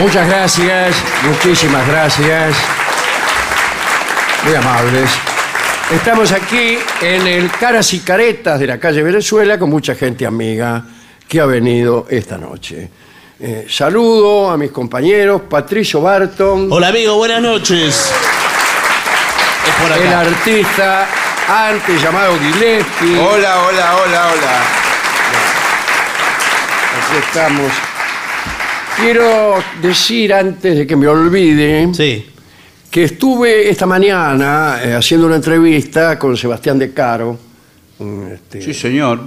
Muchas gracias, muchísimas gracias. Muy amables. Estamos aquí en el Caras y Caretas de la calle Venezuela con mucha gente amiga que ha venido esta noche. Eh, saludo a mis compañeros, Patricio Barton, Hola amigo, buenas noches. Es por el acá. artista antes llamado Gillespie. Hola, hola, hola, hola. Aquí estamos. Quiero decir antes de que me olvide Sí. que estuve esta mañana eh, haciendo una entrevista con Sebastián De Caro, un, este, Sí, señor.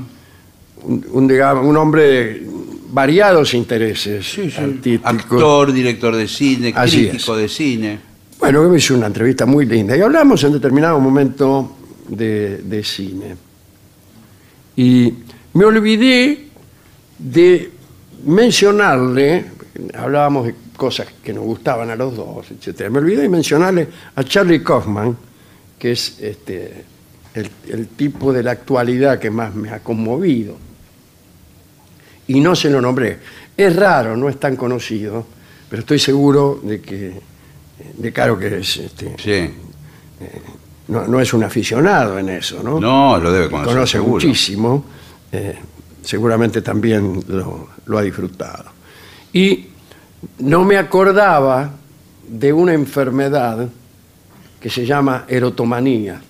un, un, digamos, un hombre de variados intereses Sí, sí. artísticos. Actor, director de cine, Así crítico de cine. Bueno, me hizo una entrevista muy linda y hablamos en determinado momento de, de cine. Y me olvidé de mencionarle, hablábamos de cosas que nos gustaban a los dos, etc. Me olvidé de mencionarle a Charlie Kaufman, que es este, el, el tipo de la actualidad que más me ha conmovido. Y no se lo nombré. Es raro, no es tan conocido, pero estoy seguro de que, de claro que es, este, Sí. no, no es un aficionado en eso, ¿no? No, lo debe conocer. conoce seguro. muchísimo, eh, seguramente también lo, lo ha disfrutado. Y no me acordaba de una enfermedad que se llama erotomanía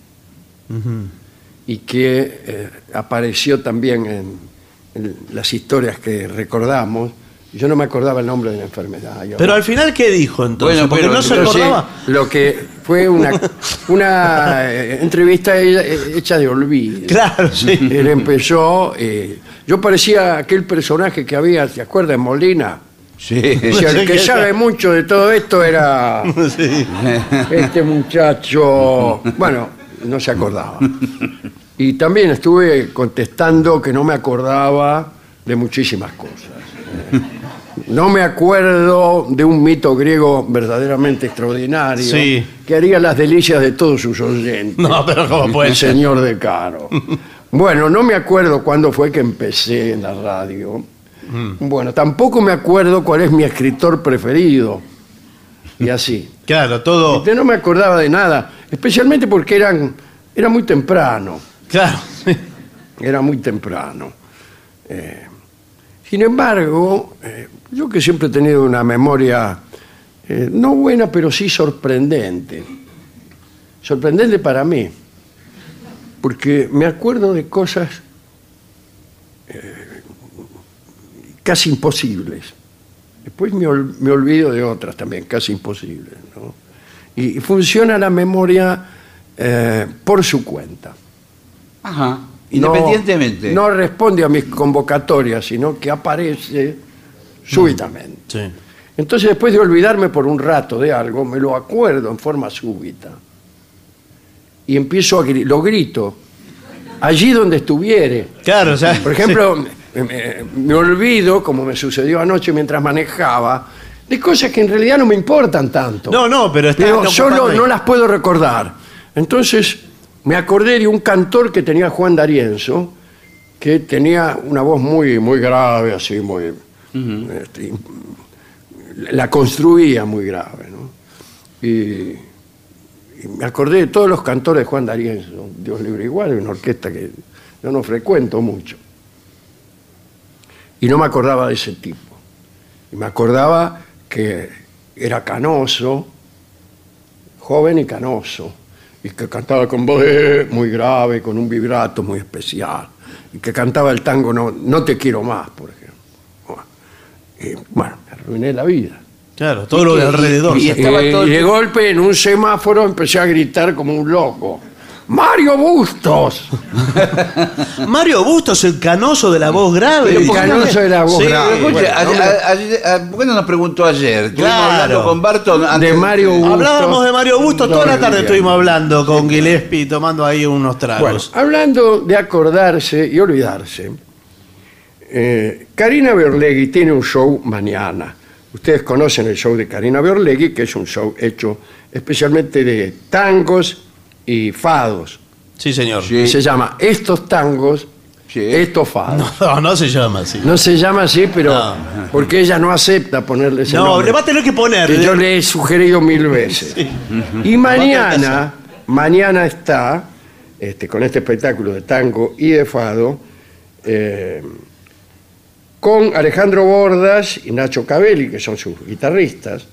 y que eh, apareció también en, en las historias que recordamos. Yo no me acordaba el nombre de la enfermedad. Yo- Pero al final, ¿qué dijo entonces? Bueno, Porque pero- no se acordaba. lo que fue una, una eh, entrevista he- hecha de olvido. Claro, sí. Él empezó, eh, yo parecía aquel personaje que había, ¿te acuerdas? En Molina. Sí. El que sabe mucho de todo esto era Sí. este muchacho. Bueno, no se acordaba. Y también estuve contestando que no me acordaba de muchísimas cosas. No me acuerdo de un mito griego verdaderamente extraordinario Sí. que haría las delicias de todos sus oyentes. No, pero ¿cómo puede el ser? señor de Caro. Bueno, no me acuerdo cuándo fue que empecé en la radio. Mm. Bueno, tampoco me acuerdo cuál es mi escritor preferido. y así. Claro, todo. Este, no me acordaba de nada, especialmente porque eran, era muy temprano, Claro. era muy temprano. Eh, sin embargo, eh, yo que siempre he tenido una memoria eh, no buena, pero sí sorprendente. Sorprendente para mí, porque me acuerdo de cosas eh, casi imposibles. Después me, ol- me olvido de otras también, casi imposibles. ¿no? Y, y funciona la memoria eh, por su cuenta. Ajá. Independientemente. No, responde a mis convocatorias, sino que aparece súbitamente. Sí. Entonces, después de olvidarme por un rato de algo, me lo acuerdo en forma súbita. Y empiezo a gri- lo grito, allí donde estuviere. Claro, o sea. Por ejemplo, me- me olvido, como me sucedió anoche mientras manejaba, de cosas que en realidad no me importan tanto. No, no, pero está. Pero solo no las puedo recordar. Entonces me acordé de un cantor que tenía Juan D'Arienzo, que tenía una voz muy, muy grave, así, muy. este, la construía muy grave, ¿no? Y, y me acordé de todos los cantores de Juan D'Arienzo, Dios libre igual, una orquesta que yo no frecuento mucho. Y no me acordaba de ese tipo. Y me acordaba que era canoso, joven y canoso, y que cantaba con voz eh, muy grave, con un vibrato muy especial, y que cantaba el tango No, no te quiero más, por ejemplo. Bueno, y, bueno, me arruiné la vida. Claro, todo lo de Y- alrededor. y- estaba Eh, el de golpe en un semáforo empecé a gritar como un loco. ¡Mario Bustos! Mario Bustos, el canoso de la voz grave. El canoso de la voz Sí, grave. Escuche, a- a- ¿por qué no nos preguntó ayer? Estuvimos Claro. hablando con Barton antes De Mario Bustos. Hablábamos de Mario Bustos toda la tarde, estuvimos hablando con Gillespie tomando ahí unos Bueno, tragos. hablando de acordarse y olvidarse, eh, Karina Berlegui tiene un show mañana. Ustedes conocen el show de Karina Berlegui, que es un show hecho especialmente de tangos y fados. Sí, señor. Sí. Se llama Estos tangos, Sí. Estos fados. No, no se llama así. No se llama así, pero No. porque ella no acepta ponerle ese No, nombre. le va a tener que poner. que yo le he sugerido mil veces. Y mañana, mañana está, este, con este espectáculo de tango y de fado, eh, con Alejandro Bordas y Nacho Cabelli, que son sus guitarristas.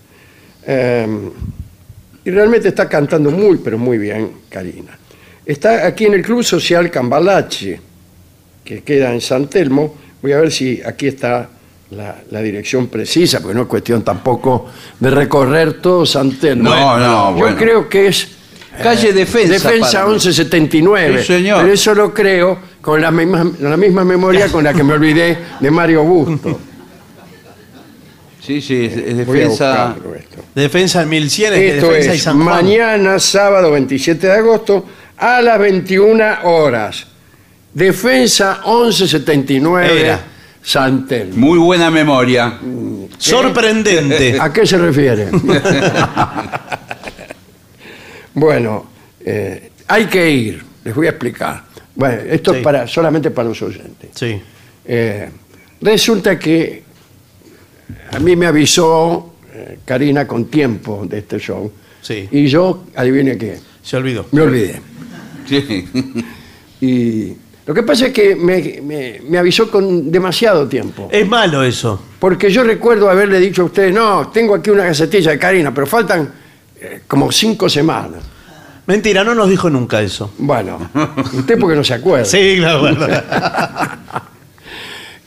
eh, y realmente está cantando muy, pero muy bien Karina. Está aquí en el Club Social Cambalache, que queda en San Telmo. Voy a ver si aquí está la, la dirección precisa, porque no es cuestión tampoco de recorrer todo San Telmo. No, no, Yo bueno. creo que es Calle Defensa. Defensa para mí. 1179. Sí, señor. Pero eso lo creo con la misma, la misma memoria con la que me olvidé de Mario Busto. Sí, sí, es, es Voy a defensa. buscarlo esto. Defensa en 1100 es que Esto defensa y es San Juan. mañana, sábado 27 de agosto, a las 21 horas. Defensa 1179, Era. San Telmo. Muy buena memoria. Sorprendente. ¿A qué se refiere? bueno, eh, hay que ir, les voy a explicar. Bueno, esto Sí. es para, solamente para los oyentes. Sí. Eh, resulta que a mí me avisó eh, Karina con tiempo de este show. Sí. Y yo, adivine qué, Se olvidó. me olvidé. Sí. Y lo que pasa es que me, me- me avisó con demasiado tiempo. Es malo eso. Porque yo recuerdo haberle dicho a ustedes, no, tengo aquí una gacetilla de Karina, pero faltan eh, como cinco semanas. Mentira, no nos dijo nunca eso. Bueno, usted porque no se acuerda. Sí, claro, bueno.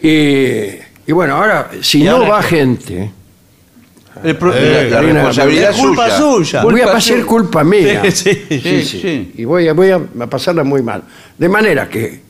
Y, y bueno, ahora, si ¿Y no va qué? gente, El pro- Eh, la, la Karina, responsabilidad es culpa suya. voy a suya. culpa mía. Sí, Sí, sí. Y voy a, voy a a pasarla muy mal. De manera que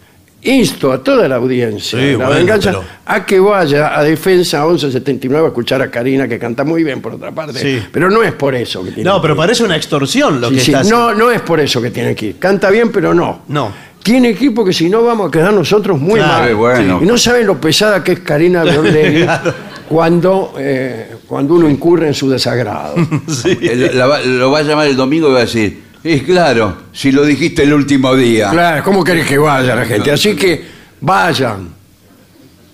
insto a toda la audiencia Sí, de la bueno, venganza pero- a que vaya a Defensa 1179 a escuchar a Karina, que canta muy bien por otra parte. Sí. Pero no es por eso que tiene No, que pero ir. parece una extorsión lo Sí, que sí, está haciendo. No, no es por eso que tiene que ir. Canta bien, pero no. No. Tiene equipo que si no vamos a quedar nosotros muy Claro, mal. bueno. Y no saben lo pesada que es Karina Berlegui cuando, eh, cuando uno incurre en su desagrado. La va- lo va a llamar el domingo y va a decir, es claro, si lo dijiste el último día. Claro, ¿cómo querés que vaya la gente? Así que vayan.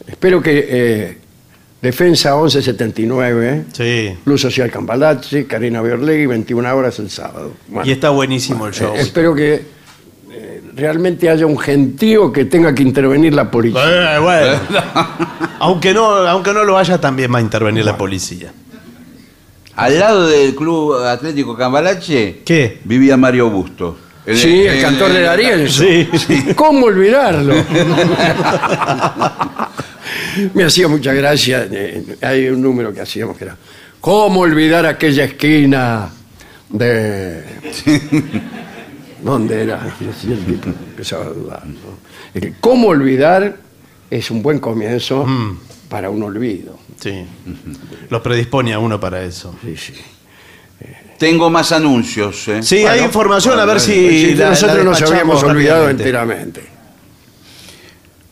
Espero que eh, Defensa 1179, Sí. Luz Social Cambalache, Karina Biorlegui, 21 horas el sábado. Bueno, Y está buenísimo el show. eh, espero que realmente haya un gentío que tenga que intervenir la policía. Eh, bueno. aunque, no, aunque no lo haya, también va a intervenir la policía. Al lado del Club Atlético Cambalache ¿Qué? vivía Mario Busto. Sí, el cantor de Arienzo. Sí. ¿Cómo olvidarlo? Me hacía mucha gracia. eh, hay un número que hacíamos que era ¿Cómo olvidar aquella esquina de... ¿Dónde era? Empezaba a dudar. ¿no? ¿Cómo olvidar? Es un buen comienzo para un olvido. Sí. Lo predispone a uno para eso. Sí, sí. Tengo más anuncios. ¿eh? Sí, hay Bueno, información, a ver si. La- nosotros la nos habíamos olvidado enteramente.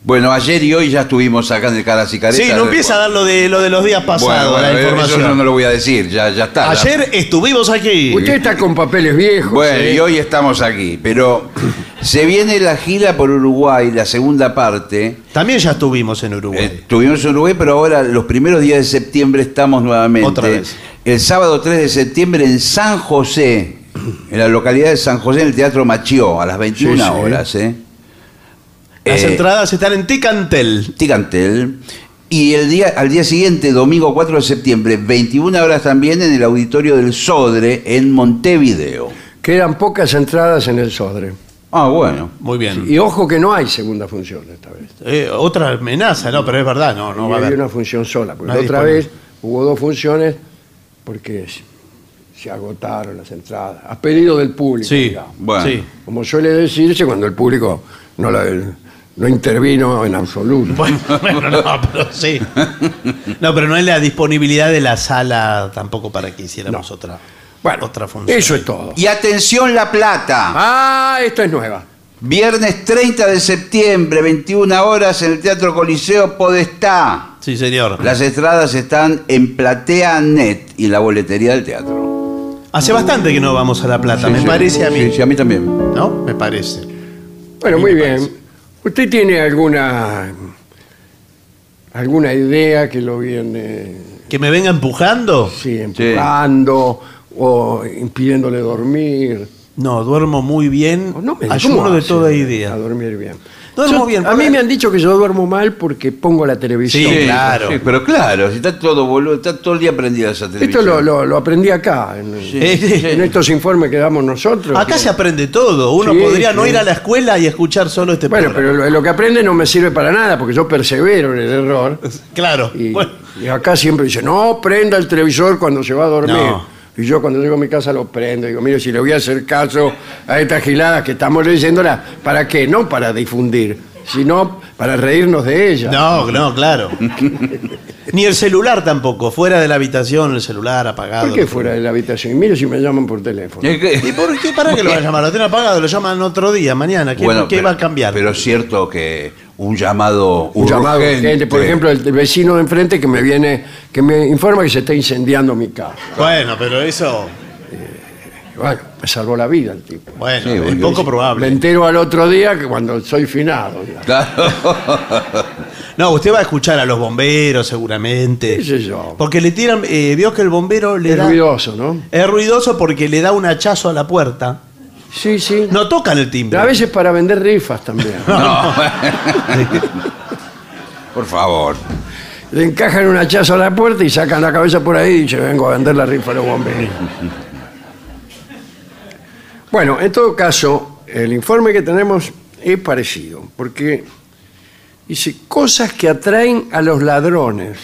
Bueno, ayer y hoy ya estuvimos acá en el Caras y Caretas. Sí, no empieza a dar lo de, lo de los días pasados, Bueno, la bueno, información. eso no, no lo voy a decir, ya, ya está. Ayer estuvimos aquí. Usted está con papeles viejos. Bueno, ¿eh? y hoy estamos aquí, pero se viene la gira por Uruguay, la segunda parte. También ya estuvimos en Uruguay. Eh, Estuvimos en Uruguay, pero ahora los primeros días de septiembre estamos nuevamente. Otra vez. El sábado 3 de septiembre en San José, en la localidad de San José, en el Teatro Machió, a las 21 Sí, sí. horas. ¿eh? Las Eh, entradas están en Ticantel. Ticantel. Y el día, al día siguiente, domingo 4 de septiembre, 21 horas también en el auditorio del Sodre, en Montevideo. Quedan pocas entradas en el Sodre. Ah, bueno. Muy bien. Y ojo que no hay segunda función esta vez. Eh, otra amenaza, no, pero es verdad, no, no Y va a haber. una función sola. Porque No otra vez hubo dos funciones porque se- se agotaron las entradas. A pedido del público. Sí, digamos. Bueno. sí. Como suele decirse cuando el público no, la- no intervino en absoluto. Bueno, bueno, no, pero sí. No, pero no hay la disponibilidad de la sala tampoco para que hiciéramos otra, Bueno, otra función. eso es todo. Y atención La Plata. Ah, esta es nueva. Viernes 30 de septiembre, 21 horas, en el Teatro Coliseo Podestá. Sí, señor. Las entradas están en Platea Net y en la boletería del teatro. Hace bastante que no vamos a La Plata, me Sí, parece a mí. Sí, sí, a mí también. ¿No? Me parece. Bueno, muy bien. ¿Usted tiene alguna alguna idea que lo viene ¿Que me venga empujando? sí, empujando o impidiéndole dormir? No, duermo muy bien. No me Ayuno ¿cómo de toda A idea. dormir bien. Duermo Yo- bien, A mí me han dicho que yo duermo mal porque pongo la televisión. Sí, claro. sí, pero claro, si está todo boludo, está todo el día prendida esa Esto televisión. lo, lo- lo aprendí acá, en, en estos informes que damos nosotros. Acá que- se aprende todo. Uno Sí, podría no ir a la escuela y escuchar solo este Bueno, pero lo, lo que aprende no me sirve para nada porque yo persevero en el error. Claro. Y, Bueno, y acá siempre dice, no prenda el televisor cuando se va a dormir. No. Y yo cuando llego a mi casa lo prendo. Digo, mire, si le voy a hacer caso a estas giladas que estamos leyéndolas, ¿para qué? No para difundir, sino para reírnos de ellas. no, no, claro. Ni el celular tampoco. Fuera de la habitación, el celular apagado. ¿Por qué fuera de la habitación? Y mire si me llaman por teléfono. Que- ¿Y por qué? ¿Para qué lo van a llamar? Lo tienen apagado, lo llaman otro día, mañana. ¿Qué, Bueno, qué pero- va a cambiar? Pero es cierto que un llamado Un llamado urgente- por ejemplo, el, vecino de enfrente que me viene, que me informa que se está incendiando mi casa. Bueno, pero eso. Bueno, me salvó la vida el tipo. Bueno, Sí, es poco Me probable. entero al otro día que cuando soy finado. ya. Claro. No, usted va a escuchar a los bomberos seguramente. ¿Qué sé yo? Porque le tiran. eh, vio que el bombero le Es da. ruidoso, ¿no? Es ruidoso porque le da un hachazo a la puerta. Sí, sí. No tocan el timbre. A veces para vender rifas también. Por favor. Le encajan un hachazo a la puerta y sacan la cabeza por ahí y dicen, vengo a vender la rifa a los bomberos. Bueno, en todo caso, el informe que tenemos es parecido, porque dice cosas que atraen a los ladrones.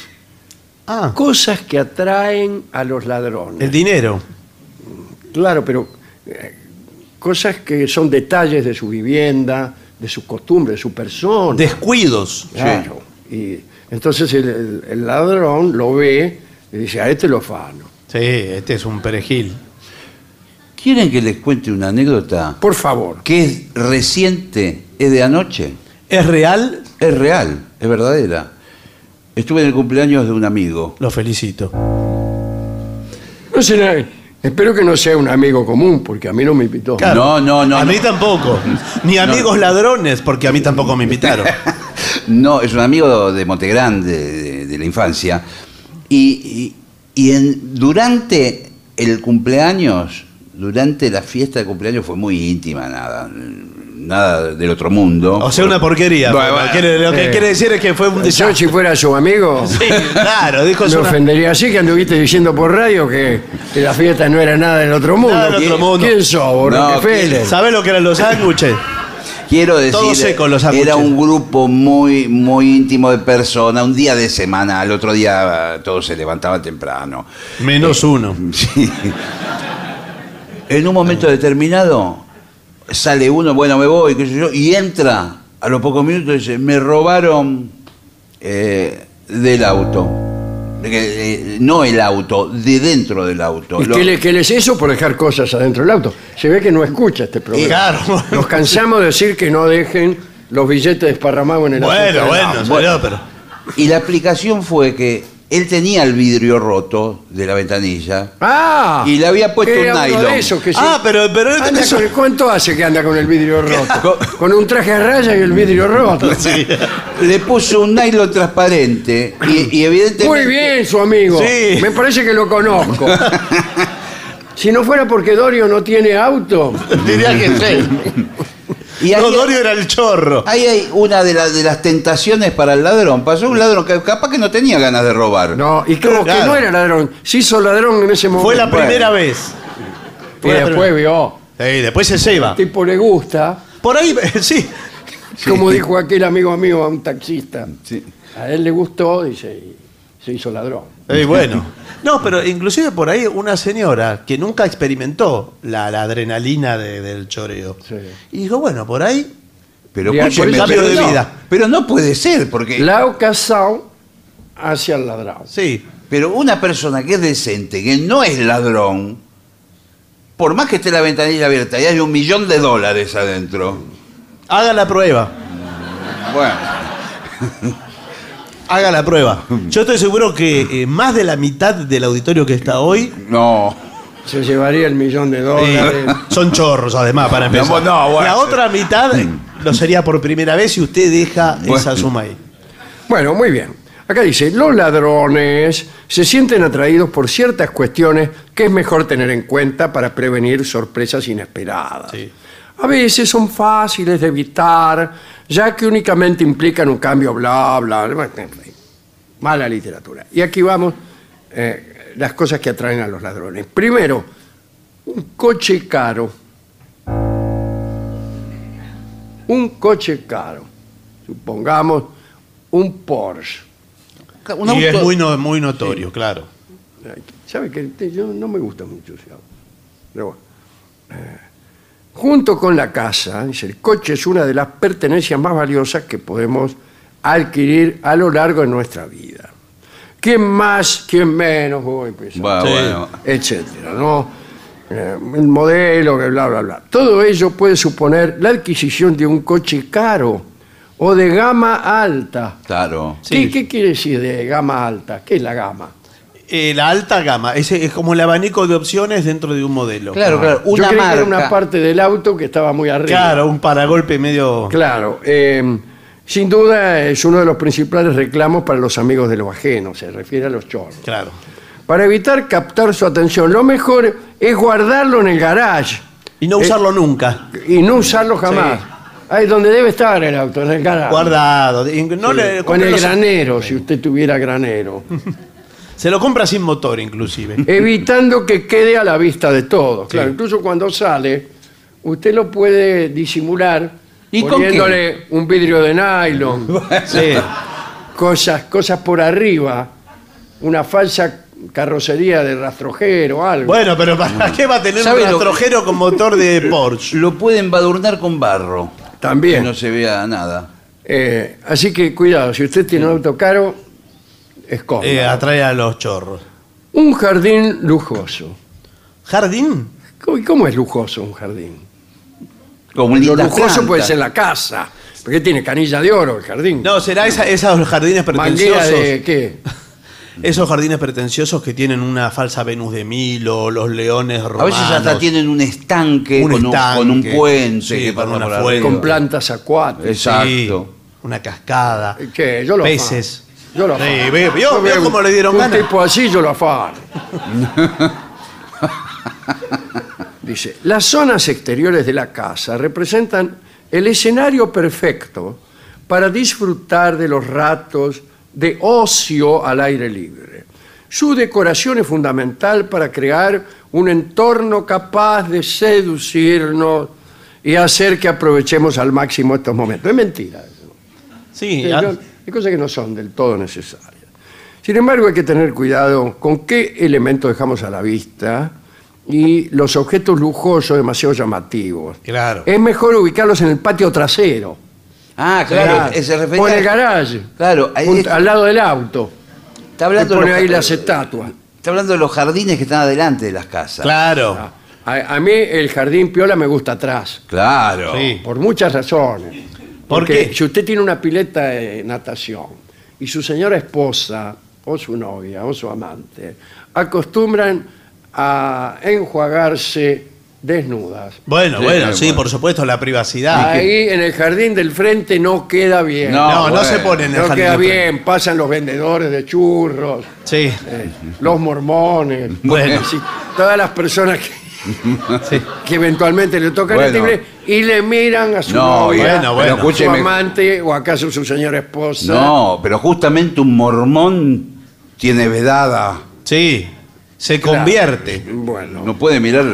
Ah, Cosas que atraen a los ladrones. el dinero. Claro, pero eh, cosas que son detalles de su vivienda, de su costumbre, de su persona. Descuidos. Claro. Y entonces el, el- el ladrón lo ve y dice, a este lo fano. Sí, este es un perejil. ¿Quieren que les cuente una anécdota Por favor. que es reciente, es de anoche? ¿Es real? Es real, es verdadera. Estuve en el cumpleaños de un amigo. Lo felicito. No será- espero que no sea un amigo común, porque a mí no me invitó. No, no, no, A no. mí tampoco. Ni amigos ladrones, porque a mí tampoco me invitaron. No, es un amigo de Montegrande, de, de la infancia. Y, y- y en- durante el cumpleaños, durante la fiesta de cumpleaños fue muy íntima, nada, nada del otro mundo. O sea, una porquería. Bueno, pero bueno. quiere- lo que Eh. quiere decir es que fue un Yo, desastre. si fuera su amigo, Sí, claro, dijo me una- ofendería así que anduviste diciendo por radio que, que la fiesta no era nada del otro mundo. Nada del otro ¿Quién- mundo. ¿Quién sos, No? ¿Sabés lo que eran los sándwiches? Quiero decir, Todo seco, los sándwiches. era un grupo muy, muy íntimo de personas, un día de semana, al otro día eh, todos se levantaban temprano. Menos uno. Sí. En un momento determinado sale uno, bueno, me voy, qué sé yo, y entra a los pocos minutos y dice, me robaron eh, del auto. Eh, no el auto, de dentro del auto. ¿Y Lo- qué, le, qué les hizo por dejar cosas adentro del auto? Se ve que no escucha este programa. Claro. Nos cansamos de decir que no dejen los billetes desparramados en el asiento Bueno, del bueno, auto. salió, pero. Y la explicación fue que él tenía el vidrio roto de la ventanilla Ah, Y le había puesto era un uno nylon. de esos que sí. Ah, pero, pero Anda eso- con- ¿Cuánto hace que anda con el vidrio roto? Con un traje a raya y el vidrio roto. Sí. le puso un nylon transparente y, y evidentemente... Muy bien, su amigo. Sí. Me parece que lo conozco. Si no fuera porque Dorio no tiene auto, Diría que sí. Y Dorio era el chorro. ahí hay una de, las de las tentaciones para el ladrón. Pasó un ladrón que capaz que no tenía ganas de robar. no, y como que no era ladrón, se hizo ladrón en ese momento. Fue la Bueno. primera vez. Y la después vio, Sí, después se ceba. al tipo le gusta, Por ahí, sí. como dijo aquel amigo mío a un taxista. Sí. A él le gustó, dice, y se hizo ladrón. Bueno. No, pero inclusive por ahí una señora que nunca experimentó la, la adrenalina de- del choreo. Sí. Y dijo, bueno, por ahí. Por Cambio pero de no, vida. Pero no puede ser, porque... La ocasión hacia el ladrón. Sí. Pero una persona que es decente, que no es ladrón, por más que esté la ventanilla abierta y hay un millón de dólares adentro, Haga la prueba. bueno, Haga la prueba. Yo estoy seguro que eh, más de la mitad del auditorio que está hoy no. Se llevaría el millón de eh, dólares. son chorros, además, para empezar. No, no, bueno. la otra mitad lo sería por primera vez si usted deja Bueno. esa suma ahí. Bueno, muy bien. Acá dice, los ladrones se sienten atraídos por ciertas cuestiones que es mejor tener en cuenta para prevenir sorpresas inesperadas. Sí. A veces son fáciles de evitar, ya que únicamente implican un cambio, bla, bla, bla. en fin. Mala literatura. Y aquí vamos eh, las cosas que atraen a los ladrones. Primero, un coche caro. Un coche caro. Supongamos un Porsche. Un y es muy, no- muy notorio, claro. ¿Sabe que yo no me gusta mucho ese auto? Pero bueno. Eh, junto con la casa, dice, el coche es una de las pertenencias más valiosas que podemos adquirir a lo largo de nuestra vida. ¿Quién más, quién menos? Voy a empezar. Bueno, Sí. bueno. etcétera, ¿no? Eh, el modelo, que bla, bla, bla. Todo ello puede suponer la adquisición de un coche caro o de gama alta. Claro. ¿Qué, qué quiere decir de gama alta? ¿Qué es la gama? Eh, la alta gama, ese es como el abanico de opciones dentro de un modelo. Claro, claro. Yo Una creí marca. que era una parte del auto que estaba muy arriba. Claro, un paragolpe medio. Claro. eh, sin duda es uno de los principales reclamos para los amigos de lo ajeno, se refiere a los chorros. Claro. Para evitar captar su atención, lo mejor es guardarlo en el garage Y no Eh, usarlo nunca. y no usarlo jamás. Ahí es donde debe estar el auto, en el garage. Guardado. Y No Sí, le, o en el granero, si usted tuviera granero. Se lo compra sin motor, inclusive. evitando que quede a la vista de todos. Claro, incluso cuando sale, usted lo puede disimular ¿Y con poniéndole un vidrio de nylon, Sí. cosas, cosas por arriba, una falsa carrocería de rastrojero o algo. Bueno, pero ¿para qué va a tener un ¿Sabe lo- rastrojero con motor de Porsche? Lo pueden embadurnar con barro. Que También. no se vea nada. Eh, así que cuidado, si usted tiene un auto caro, esconda. Eh, atrae a los chorros. Un jardín lujoso. ¿Jardín? ¿Cómo, y cómo es lujoso un jardín? Como Lo lujoso plantas. puede ser la casa, porque tiene canilla de oro el jardín. No, será esa- esos jardines Manguera pretenciosos. de qué? Esos jardines pretenciosos que tienen una falsa Venus de Milo, los leones A romanos. veces hasta tienen un estanque, Un con, estanque. Un, con un puente Sí, que con pasa una por fuente. arriba. con plantas acuáticas. Exacto. una cascada, ¿Qué? Yo lo peces. Yo lo Sí, afano. ve- vio- Yo vio veo cómo le dieron un ganas. tipo así yo lo afano. Dice, las zonas exteriores de la casa representan el escenario perfecto para disfrutar de los ratos de ocio al aire libre. Su decoración es fundamental para crear un entorno capaz de seducirnos y hacer que aprovechemos al máximo estos momentos. Es mentira. eso. Sí, Sí, no- hay cosas que no son del todo necesarias. Sin embargo, hay que tener cuidado con qué elementos dejamos a la vista y los objetos lujosos demasiado llamativos. Claro. Es mejor ubicarlos en el patio trasero. Ah, claro. O en el garage. Claro, ahí junto- es- al lado del auto. Está Que hablando, de pone los, ahí las estatuas. está hablando de los jardines que están adelante de las casas. claro. A, a mí el jardín piola me gusta atrás. Claro. Sí. Por muchas razones. ¿Por Porque qué? si usted tiene una pileta de natación y su señora esposa o su novia o su amante acostumbran a enjuagarse desnudas. Bueno, Sí, bueno, sí, bueno. por supuesto, la privacidad. Ahí en el jardín del frente no queda bien. No, No, no se pone en el No jardín queda de frente. bien, pasan los vendedores de churros, Sí, eh, los mormones, Bueno. sí, todas las personas que, sí. que eventualmente le tocan Bueno. el timbre y le miran a su No, novia, bueno, a bueno. su escúcheme. amante o acaso su señora esposa. No, pero justamente un mormón tiene vedada. Sí, se Claro. convierte. Bueno, No puede mirar.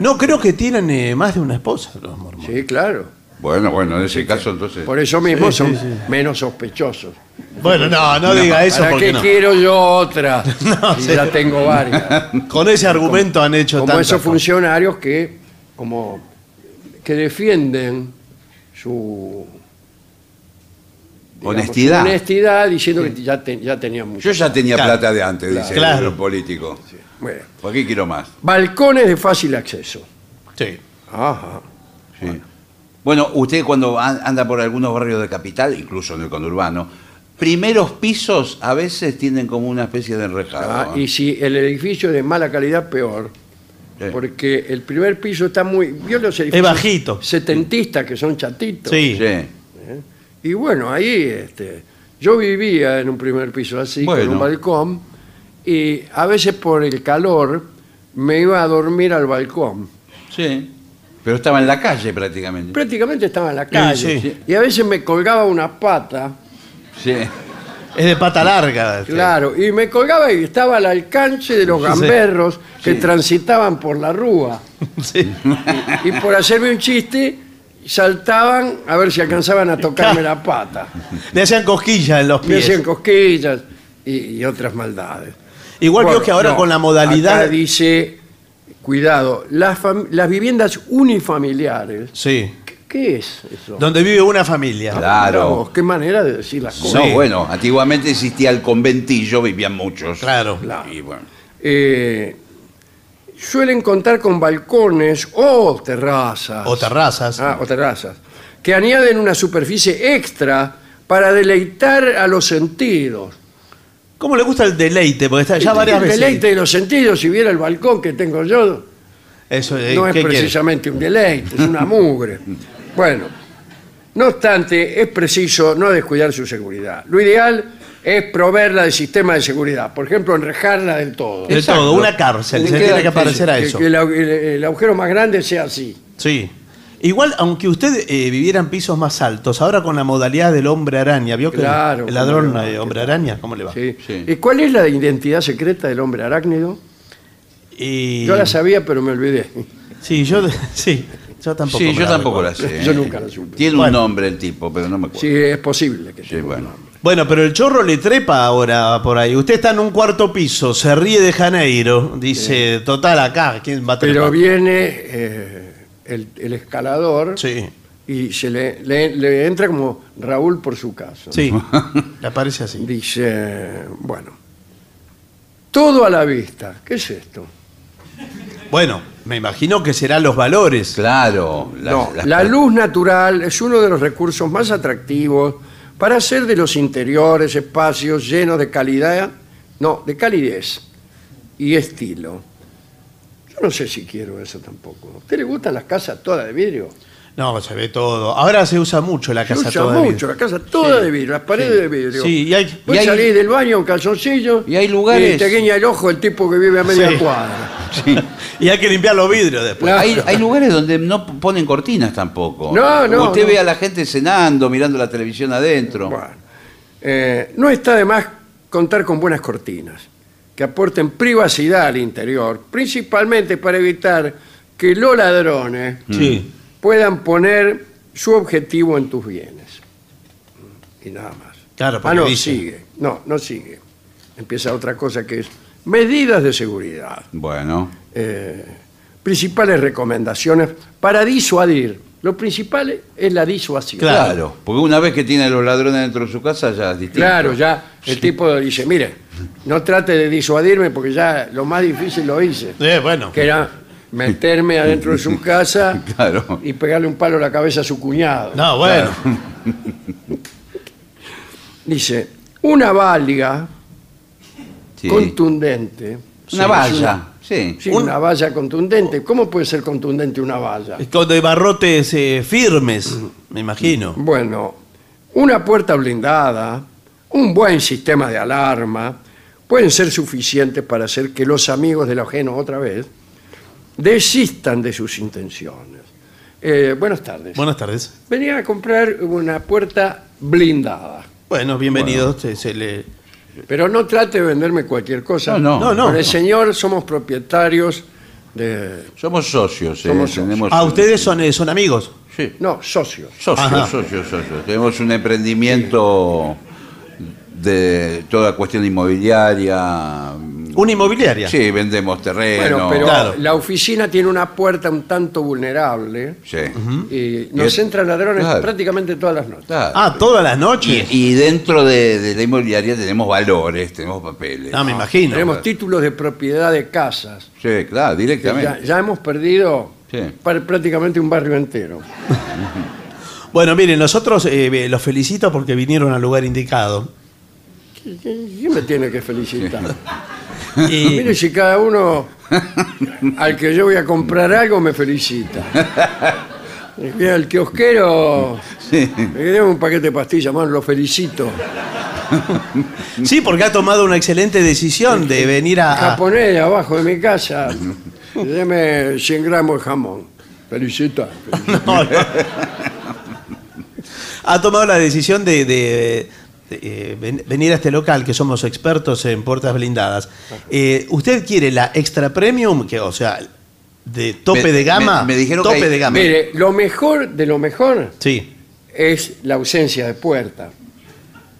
No, creo que tienen eh, más de una esposa los mormones. sí, claro. Bueno, bueno, en ese caso entonces. Por eso mismo Sí, son sí, sí. menos sospechosos. Bueno, no, no, diga eso ¿Para porque qué no. quiero yo otra? No, si sí. ya tengo varias. Con ese argumento han hecho como tantas esos cosas. funcionarios que como que defienden su digamos, Honestidad. su honestidad diciendo que ya, te- ya tenían mucho. Yo ya tenía Claro. plata de antes, dice Claro. el político. Bueno, ¿Por qué quiero más? balcones de fácil acceso. Sí. Ajá. Sí. Bueno, usted cuando an- anda por algunos barrios de capital, incluso en el conurbano, primeros pisos a veces tienen como una especie de enrejado. Ah, ¿eh? y si el edificio es de mala calidad, peor. Sí. Porque el primer piso está muy. ¿Vio los edificios bajito. Setentistas que son chatitos. Sí. Sí. Y bueno, ahí este, yo vivía en un primer piso así, con Bueno. un balcón, y a veces por el calor me iba a dormir al balcón. Sí. Pero estaba en la calle prácticamente. Prácticamente estaba en la calle. sí. Y a veces me colgaba una pata, Sí. Es de pata larga. este. claro, y me colgaba y estaba al alcance de los gamberros que transitaban por la rúa. Sí. Y por hacerme un chiste, saltaban a ver si alcanzaban a tocarme la pata. Le hacían cosquillas en los Me pies. hacían cosquillas y, y otras maldades. Igual Bueno, que ahora no, con la modalidad. acá dice, cuidado, las, fam- las viviendas unifamiliares. Sí. ¿Qué, qué es eso? Donde vive una familia. Claro. Mirá vos, qué manera de decir las cosas. No, Sí. bueno, antiguamente existía el conventillo, vivían muchos. Claro. Claro. Y bueno. Eh, suelen contar con balcones o terrazas. O terrazas. Ah, o terrazas. Que añaden una superficie extra para deleitar a los sentidos. ¿Cómo le gusta el deleite? Porque está ya varias el veces. deleite de los sentidos, si viera el balcón que tengo yo, Eso, eh, no es ¿qué quiere? precisamente un deleite, es una mugre. Bueno, no obstante, es preciso no descuidar su seguridad. Lo ideal es proveerla de sistema de seguridad, por ejemplo, enrejarla del todo. De Exacto. todo, una cárcel. Se tiene que parecer a Que- eso. que el, au- el- el agujero más grande sea así. Sí. Igual, aunque usted eh, viviera en pisos más altos, ahora con la modalidad del hombre araña, ¿vio que Claro, el ladrón ¿cómo le va? eh, hombre araña? ¿Cómo le va? ¿sí? Sí. ¿Y cuál es la identidad secreta del hombre arácnido? Y... Yo la sabía, pero me olvidé. Sí, yo, sí, yo tampoco. Sí, yo la tampoco recuerdo. la sé. Yo nunca la supe. Tiene Bueno. un nombre el tipo, pero no me acuerdo. Sí, es posible que Sí, bueno. Bueno, pero el chorro le trepa ahora por ahí. Usted está en un cuarto piso, se ríe de Janeiro, dice, total, acá, ¿quién va a Pero trepar? viene eh, el, el escalador Sí, y se le, le- le entra como Raúl por su casa. sí, le aparece así. Dice, bueno, todo a la vista. ¿Qué es esto? Bueno, me imagino que serán los valores. Claro. las- no, las la luz natural es uno de los recursos más atractivos para hacer de los interiores espacios llenos de calidad, no, de calidez y estilo. Yo no sé si quiero eso tampoco. ¿A usted le gustan las casas todas de vidrio? No, se ve todo. Ahora se usa mucho la Se casa usa toda de mucho, vidrio. la casa toda de vidrio, las paredes de vidrio. Sí, y hay- Vos y hay- salís del baño en calzoncillo Y hay lugares- y te guiña el ojo el tipo que vive a media Sí. cuadra. Y hay que limpiar los vidrios después. Claro. Hay, hay lugares donde no ponen cortinas tampoco. No, no, Usted no. ve a la gente cenando, mirando la televisión adentro. Bueno, eh, no está de más contar con buenas cortinas que aporten privacidad al interior, principalmente para evitar que los ladrones Sí. puedan poner su objetivo en tus bienes. Y nada más. Claro, ah, porque no, dice- sigue. No, no sigue. Empieza otra cosa que es medidas de seguridad. Bueno, Eh, principales recomendaciones para disuadir. Lo principal es la disuasión. Claro. Porque una vez que tiene a los ladrones dentro de su casa ya es distinto. Claro, ya el tipo dice, mire, no trate de disuadirme porque ya lo más difícil lo hice, Eh, bueno. que era meterme adentro de su casa Claro. y pegarle un palo a la cabeza a su cuñado. No, bueno. Dice, una valga Sí. contundente. Una Sí, valla, es una- sí. sí, Un- una valla contundente. ¿Cómo puede ser contundente una valla? Con de barrotes eh, firmes, me imagino. Bueno, una puerta blindada, un buen sistema de alarma, pueden ser suficientes para hacer que los amigos del ajeno, otra vez, desistan de sus intenciones. Eh, buenas tardes. Buenas tardes. Venía a comprar una puerta blindada, Bueno, bienvenido. Se, se le... pero no trate de venderme cualquier cosa. No, no. No, no. Con el señor somos propietarios de... Somos socios. eh, Somos socios. tenemos- Ah, ustedes son, eh, son amigos. Sí. No, socios. Socios, Ajá. socios, socios. Tenemos un emprendimiento de toda cuestión inmobiliaria. Una inmobiliaria. Sí, vendemos terreno. Bueno, pero claro. la oficina tiene una puerta un tanto vulnerable. Sí. Y nos es- entran ladrones claro. prácticamente todas las noches. Claro. Ah, todas las y, noches. y dentro de, de la inmobiliaria tenemos valores, tenemos papeles. Ah, me imagino. Tenemos títulos de propiedad de casas. Sí, claro, que directamente. ya, ya hemos perdido Sí. par- prácticamente un barrio entero. Bueno, miren, nosotros eh, los felicito porque vinieron al lugar indicado. ¿Quién me tiene que felicitar? Y, Mire si cada uno al que yo voy a comprar algo me felicita. Y al kiosquero Sí. me debe un paquete de pastillas, man, lo felicito. sí, porque ha tomado una excelente decisión de venir a... a- Japonés abajo de mi casa, deme 100 gramos de jamón. Felicita. felicita. No, no. ha tomado la decisión de, de- de, eh, ven- venir a este local, que somos expertos en puertas blindadas. Eh, ¿Usted quiere la extra premium, que o sea, de tope Me- de gama? me- me dijeron que tope hay- de gama. Mire, lo mejor de lo mejor Sí. es la ausencia de puerta.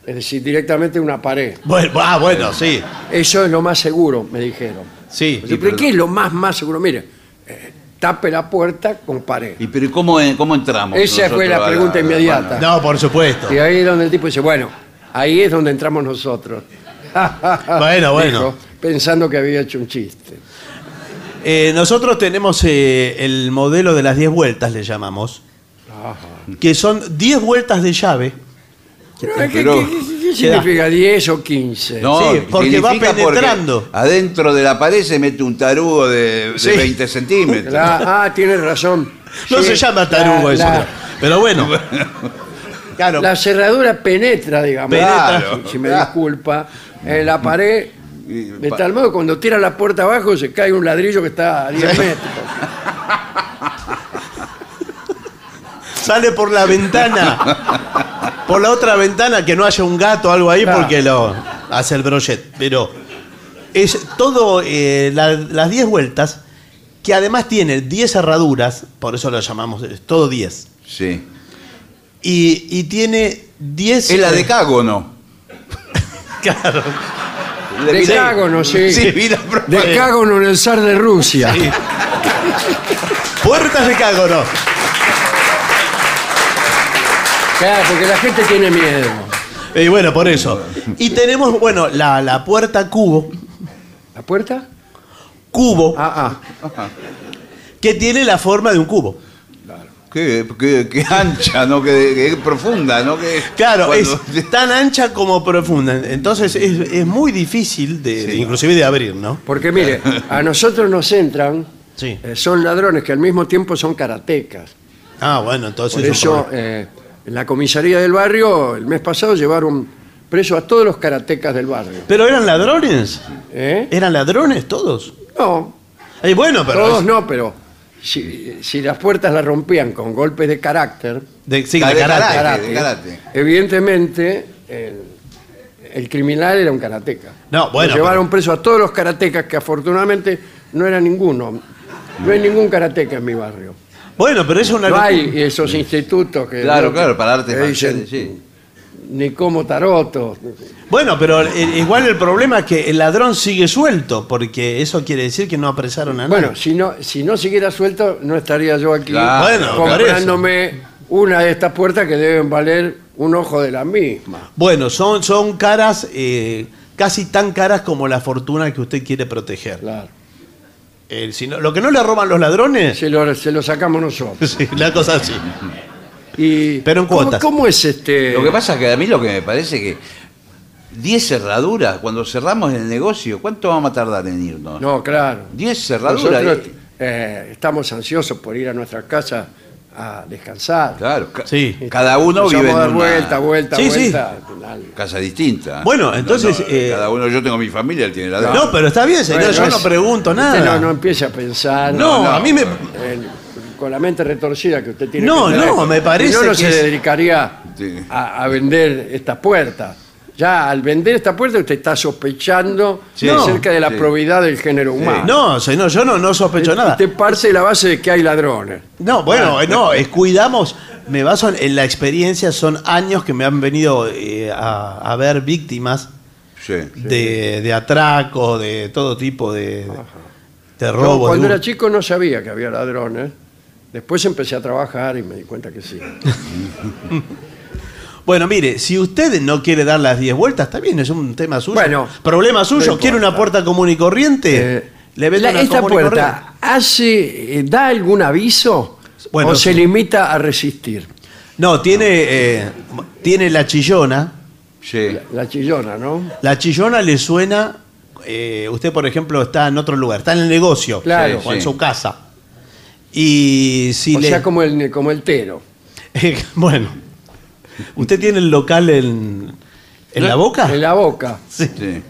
Es decir, directamente una pared. Bueno, ah, bueno, sí. Eso es lo más seguro, me dijeron. Sí. Yo, ¿Pero qué es lo más, más seguro? Mire, eh, tape la puerta con pared. ¿Y pero ¿y cómo, cómo entramos? Esa fue la pregunta inmediata. No, por supuesto. Y ahí es donde el tipo dice, bueno, ahí es donde entramos nosotros. Bueno, bueno. Dijo, pensando que había hecho un chiste. Eh, nosotros tenemos eh, el modelo de las 10 vueltas, le llamamos, que son 10 vueltas de llave. ¿Qué, pero- qué- qué- qué significa 10 o 15? No, Sí, porque va porque penetrando. adentro de la pared se mete un tarugo de, de Sí. 20 centímetros. La- ah, tienes razón. No Sí, se llama tarugo la- eso. la- Pero bueno. Claro. La cerradura penetra, digamos. Penetra. Si, si me disculpa. En la pared, Y de tal modo, cuando tira la puerta abajo, se cae un ladrillo que está a 10 metros. Sale por la ventana. Por la otra ventana que no haya un gato o algo ahí Claro. porque lo hace el brochet. Pero es todo eh, la- las 10 vueltas que además tiene 10 cerraduras, por eso lo llamamos es todo 10. Sí. Y, y tiene 10... Es la eh, decágono. Claro. Decágono, sí. Sí, vi la propaganda. Decágono en el zar de Rusia. Puertas de cágono. Claro, porque la gente tiene miedo. Y bueno, por eso. Y tenemos, bueno, la, la puerta cubo. ¿La puerta? Cubo, Ah, ah. que tiene la forma de un cubo. Qué, qué- qué ancha, ¿no? Qué, qué profunda, ¿no? Que Claro, cuando- es tan ancha como profunda. Entonces es, es muy difícil, de, de- inclusive de abrir, ¿no? Porque mire, a nosotros nos entran, Sí. eh, son ladrones que al mismo tiempo son karatecas. Ah, bueno, entonces. Por eso, problema. eh, en la comisaría del barrio, el mes pasado llevaron preso a todos los karatecas del barrio. ¿Pero eran ladrones? ¿Eh? ¿Eran ladrones todos? No, Eh, bueno, pero. todos no, pero si, si las puertas las rompían con golpes de carácter, De, sí, De de karate. karate. de karate. evidentemente el, el criminal era un karateca. No, bueno, Lo llevaron preso a todos los karatecas, que afortunadamente no era ninguno. No hay ningún karateca en mi barrio. Bueno, pero es una. No hay esos institutos que. Claro, ¿no? claro, para artes que dicen, marciales, sí. Ni como taroto. Bueno, pero eh, igual el problema es que el ladrón sigue suelto, porque eso quiere decir que no apresaron a nadie. Bueno, si no, si no siguiera suelto, no estaría yo aquí Claro, Bueno, comprándome una de estas puertas que deben valer un ojo de la misma. Bueno, son, son caras eh, casi tan caras como la fortuna que usted quiere proteger. Claro. Eh, si no- lo que no le roban los ladrones, Se lo, se lo sacamos nosotros. sí, la cosa así. Y, Pero en ¿cómo- cuotas. ¿Cómo, es este? Lo que pasa es que a mí lo que me parece que 10 cerraduras, cuando cerramos el negocio, ¿cuánto vamos a tardar en irnos? No, claro. 10 cerraduras. Nosotros eh, estamos ansiosos por ir a nuestra casa a descansar. Claro, ca- Sí. cada uno Empezamos vive en dar una vuelta, vuelta, Sí, sí. vuelta. casa distinta. Bueno, entonces, eh, cada uno, yo tengo mi familia, él tiene la de. No, pero está bien, señor, Bueno, yo es- no pregunto usted nada. No, no empiece a pensar. No, a mí me... con la mente retorcida que usted tiene. No, que tener. no, me parece Si no, no que se es- dedicaría Sí. a, a vender estas puertas. Ya al vender esta puerta usted está sospechando Sí. acerca de la Sí. probidad del género humano. No, señor, yo no, no sospecho nada. Usted parte de la base de que hay ladrones. No, Ah. bueno, no, es cuidamos, me baso en, en la experiencia, son años que me han venido eh, a, a ver víctimas Sí. de, de atraco, de todo tipo de, de Yo, cuando de- era chico no sabía que había ladrones. Después empecé a trabajar y me di cuenta que sí. Bueno, mire, si usted no quiere dar las 10 vueltas, está bien, es un tema suyo. Bueno, Problema suyo, no ¿quiere una puerta común y corriente? Eh, Le vendo la- una ¿Esta común y corriente. puerta hace, eh, da algún aviso Bueno, o se limita a resistir? No, tiene, eh, tiene la chillona. Sí. La, la chillona, ¿no? La chillona le suena. eh, usted, por ejemplo, está en otro lugar, está en el negocio Claro. o en Sí. su casa. Y si o le. sea, como el, como el tero. bueno, ¿usted tiene el local en, en la boca? En la boca. Sí. Sí.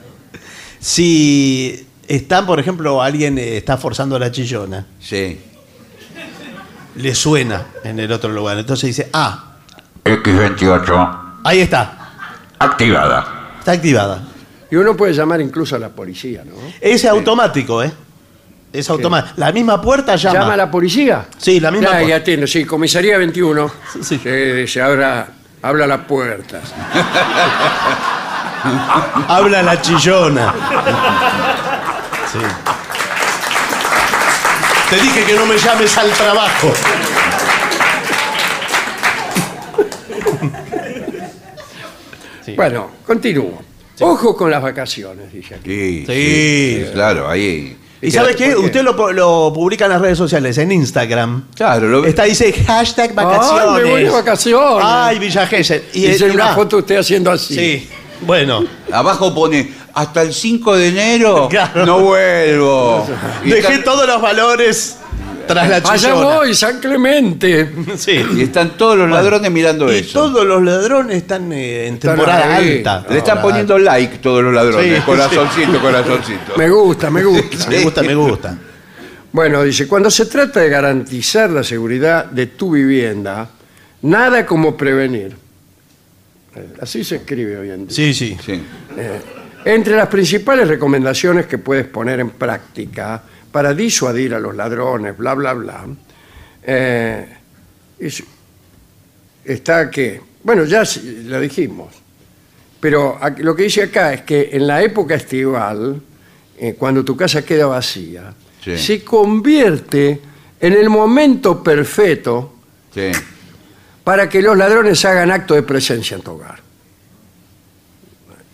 Si están, por ejemplo, alguien eh, está forzando la chillona, Sí. le suena en el otro lugar. Entonces dice, ah, X28 ahí está, activada. está activada. Y uno puede llamar incluso a la policía, ¿no? Es automático, ¿eh? Es automático. La misma puerta llama. ¿Llama a la policía? Sí, la misma Ya, puerta. ya atiendo, sí, comisaría 21. Sí. Se, se abra, habla a las puertas. Habla la chillona. Sí. Te dije que no me llames al trabajo. Sí. Bueno, continúo. Ojo con las vacaciones, dice aquí. Sí, Sí. sí, claro, ahí. ¿Y sabe qué? ¿Por qué? Usted lo, lo publica en las redes sociales, en Instagram. Claro, lo Está, dice hashtag vacaciones. Ay, me voy de vacaciones. Ay, Villa Gesell. Y, Dice y una va. foto usted haciendo así. Sí. Bueno, Abajo pone, hasta el 5 de enero Claro. no vuelvo. Dejé todos los valores tras la Allá voy, San Clemente. Sí. y están todos los ladrones mirando Y eso. todos los ladrones están eh, en Están temporada ahí. alta. Le están poniendo like todos los ladrones. Sí, corazoncito, corazoncito. Me gusta, me gusta. Me gusta, me gusta. Bueno, dice, cuando se trata de garantizar la seguridad de tu vivienda, nada como prevenir. Eh, Así se escribe hoy en día. Sí, sí. Sí. Entre las principales recomendaciones que puedes poner en práctica para disuadir a los ladrones, bla, bla, bla, eh, es- está que, bueno, ya lo dijimos, pero lo que dice acá es que en la época estival, eh, cuando tu casa queda vacía, Sí. se convierte en el momento perfecto Sí. para que los ladrones hagan acto de presencia en tu hogar.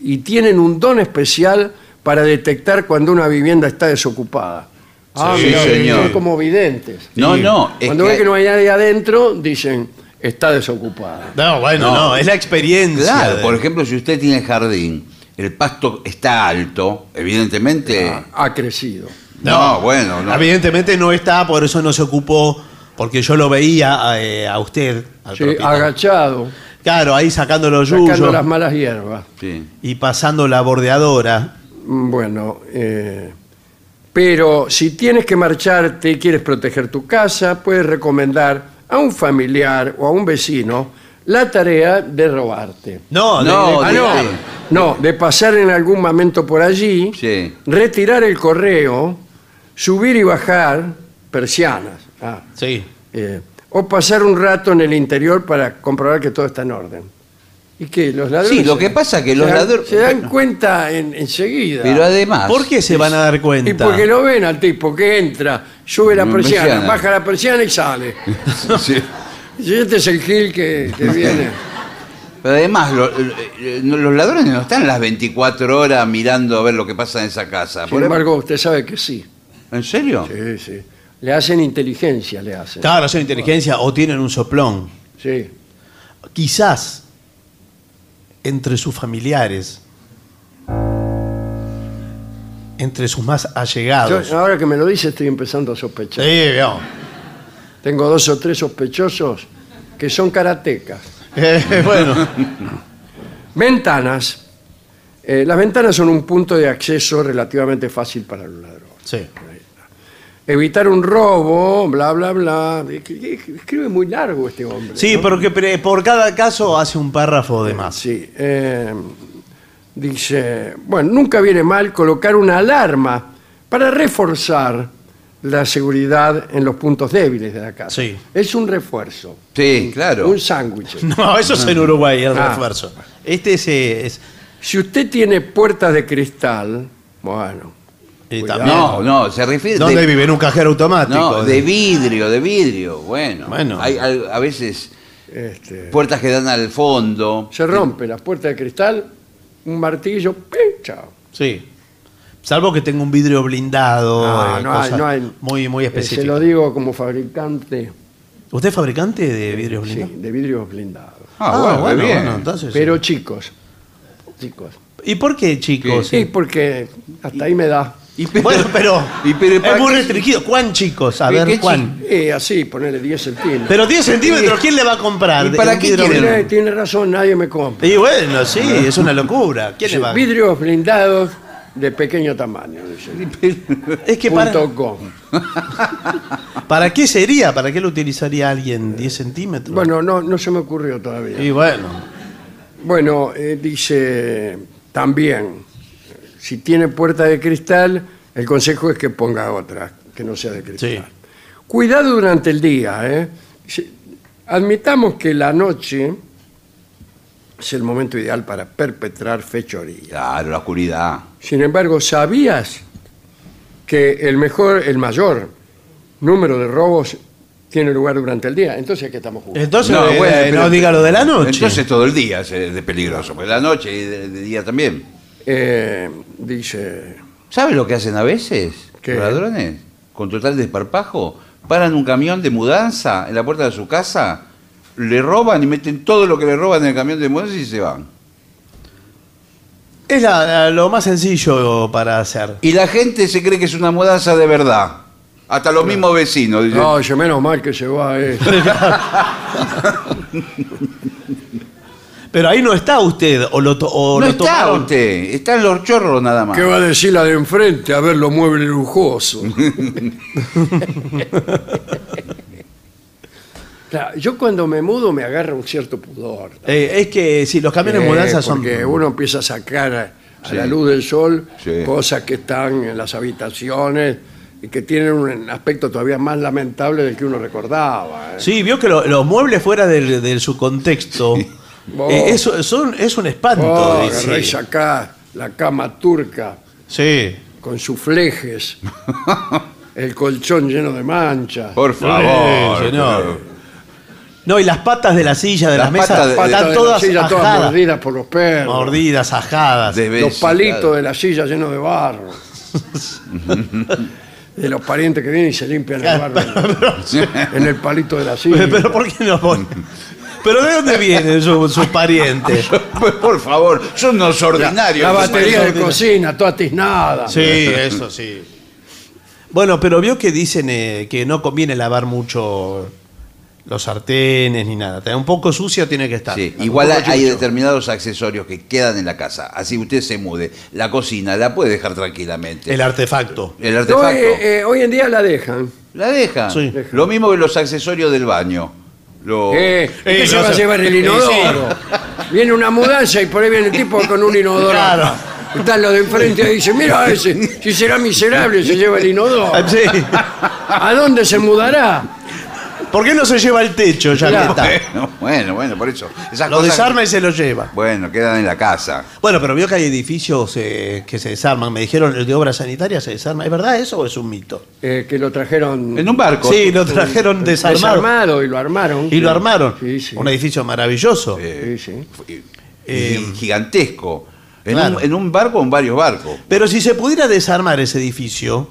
Y tienen un don especial para detectar cuando una vivienda está desocupada. Ah, Sí, mira, señor. Son como videntes. No, no. es Cuando ven que no hay nadie adentro, dicen, está desocupada. No, bueno, no, No. es la experiencia. Claro, de- por ejemplo, si usted tiene jardín, el pasto está alto, evidentemente. Ha, ha crecido. No, bueno, no. Evidentemente no está, por eso no se ocupó Porque yo lo veía eh, a usted, al Sí, propietario. agachado, Claro, ahí sacando los sacando yuyos las malas hierbas. Sí. y pasando la bordeadora. Mm, Bueno, eh, pero si tienes que marcharte y quieres proteger tu casa, puedes recomendar a un familiar o a un vecino la tarea de robarte. No, de- No, de- Ah, no, de- no, de pasar en algún momento por allí, Sí. retirar el correo, subir y bajar persianas. Ah, Sí. eh, o pasar un rato en el interior para comprobar que todo está en orden. ¿Y que Los ladrones. Sí, lo que pasa que los se dan- ladrones- Se dan cuenta en- enseguida. Pero además. ¿Por qué se van a dar cuenta? Y porque lo ven al tipo que entra, sube la Mm, persiana, persiana. baja la persiana y sale. Sí. Y este es el Gil que, que viene. Pero además, lo- eh, no- los ladrones no están las 24 horas mirando a ver lo que pasa en esa casa. Sin Por- embargo, usted sabe que sí. ¿En serio? Sí, sí. Le hacen inteligencia, le hacen. Claro, son inteligencia o tienen un soplón. Sí. Quizás entre sus familiares, entre sus más allegados. Yo, ahora que me lo dice, estoy empezando a sospechar. Sí. Tengo dos o tres sospechosos que son karatecas. Eh, bueno, Ventanas. Eh, las ventanas son un punto de acceso relativamente fácil para los ladrones. sí. Evitar un robo, bla, bla, bla. Escribe muy largo este hombre. Sí, ¿no? porque pre- por cada caso hace un párrafo de más. Sí. eh, dice, bueno, nunca viene mal colocar una alarma para reforzar la seguridad en los puntos débiles de la casa. Sí. Es un refuerzo. Sí, claro. Un sándwich. No, eso es en Uruguay, el Ah. refuerzo. Este es, eh, es- Si usted tiene puertas de cristal, bueno, también. No, no, se refiere. ¿Dónde de- vive? En un cajero automático. No, de vidrio, de vidrio. Bueno. Bueno. Hay, hay- a veces este, puertas que dan al fondo. se rompe las puertas de cristal, un martillo, ¡pim! chao. Sí. Salvo que tenga un vidrio blindado. No, eh, no hay- no hay- muy, muy Eh, Se lo digo como fabricante ¿Usted es fabricante de vidrios sí, blindados? de vidrios blindados. Ah, bueno, qué bien. entonces. Pero chicos, chicos. ¿Y por qué, chicos? Sí, porque hasta ahí me da. Y pero- Bueno, pero, y pero ¿para es muy restringido. ¿Cuán chicos? A ¿Qué- ver, ¿cuán? Eh, así, ponerle 10 centímetros. Pero 10 centímetros, ¿quién le va a comprar? ¿Y para qué tiene, tiene razón, nadie me compra. Y bueno, sí, es una locura. ¿Quién Sí, le va vidrios blindados de pequeño tamaño. dice. Es que para, com. ¿para qué sería? ¿Para qué lo utilizaría alguien 10 centímetros? Bueno, no, no se me ocurrió todavía. Y bueno, Bueno, eh, dice también, si tiene puerta de cristal, el consejo es que ponga otra, que no sea de cristal. Sí. Cuidado durante el día. ¿eh? Admitamos que la noche es el momento ideal para perpetrar fechorías. Claro, la oscuridad. Sin embargo, ¿sabías que el mejor, el mayor número de robos tiene lugar durante el día? Entonces, ¿a qué estamos jugando? entonces No, eh, bueno, eh, pero- no diga lo de la noche. Entonces todo el día es eh, de peligroso. Porque la noche y de, de día también. Eh, dice, ¿Sabes lo que hacen a veces? ¿Qué? Los ladrones, con total desparpajo, paran un camión de mudanza en la puerta de su casa, le roban y meten todo lo que le roban en el camión de mudanza y se van. Es la- la- lo más sencillo para hacer. Y la gente se cree que es una mudanza de verdad. Hasta los mismos vecinos. dicen, no, yo menos mal que se va. eh". Pero ahí no está usted, o lo, to- o no lo está tomaron. usted, están los chorros nada más. ¿Qué va a decir la de enfrente? A ver los muebles lujosos. Claro, yo cuando me mudo me agarra un cierto pudor. Eh, es que si los camiones de Eh, mudanza son. Porque uno empieza a sacar a, a Sí. la luz del sol Sí. cosas que están en las habitaciones y que tienen un aspecto todavía más lamentable del que uno recordaba. ¿eh? Sí, vio que lo- los muebles fuera del, del su contexto. Oh. eh, eso, son, es un espanto. Oh, dice. agarráis acá la cama turca Sí. con sus flejes, el colchón lleno de manchas. Por favor. Sí, señor. No, y las patas de la silla, de Las las mesas, patas de- Patas están de todas la silla todas ajadas, mordidas por los perros. mordidas, ajadas. De los palitos claro. de la silla llenos de barro. de los parientes que vienen y se limpian el barro en el palito de la silla. Pero ¿por qué no pone? ¿Pero de dónde vienen sus, sus parientes? Pues, por favor, son unos ordinarios. la batería de cocina, toda tiznada. Sí, eso sí. Bueno, pero vio que dicen eh, que no conviene lavar mucho los sartenes ni nada. Un poco sucio tiene que estar. Sí, igual hay chucho. determinados accesorios que quedan en la casa. Así usted se mude. La cocina la puede dejar tranquilamente. El artefacto. El No, artefacto. eh, eh, hoy en día la dejan. La deja. Sí. Lo mismo que los accesorios del baño. Lo- Eh, ¿qué Eh, se no va a llevar el Eh, inodoro? Viene una mudanza y por ahí viene el tipo con un inodoro. Claro. Están los de enfrente y dicen, mira ese, si será miserable se lleva el inodoro. Ah, Sí. ¿A dónde se mudará? ¿Por qué no se lleva el techo ya Claro. que está? Bueno, bueno, bueno, por eso. Esas Lo cosas- desarma y se lo lleva. Bueno, quedan en la casa. Bueno, pero vio que hay edificios eh, que se desarman. Me dijeron, el de obra sanitaria se desarma. ¿Es verdad eso o es un mito? Eh, que lo trajeron En un barco. Sí, lo trajeron desarmado. desarmado y lo armaron. Y lo armaron. Sí, sí. Un edificio maravilloso. Eh, Sí, sí. y- Eh, y gigantesco. En, claro. un, en un barco o en varios barcos. Pero si se pudiera desarmar ese edificio,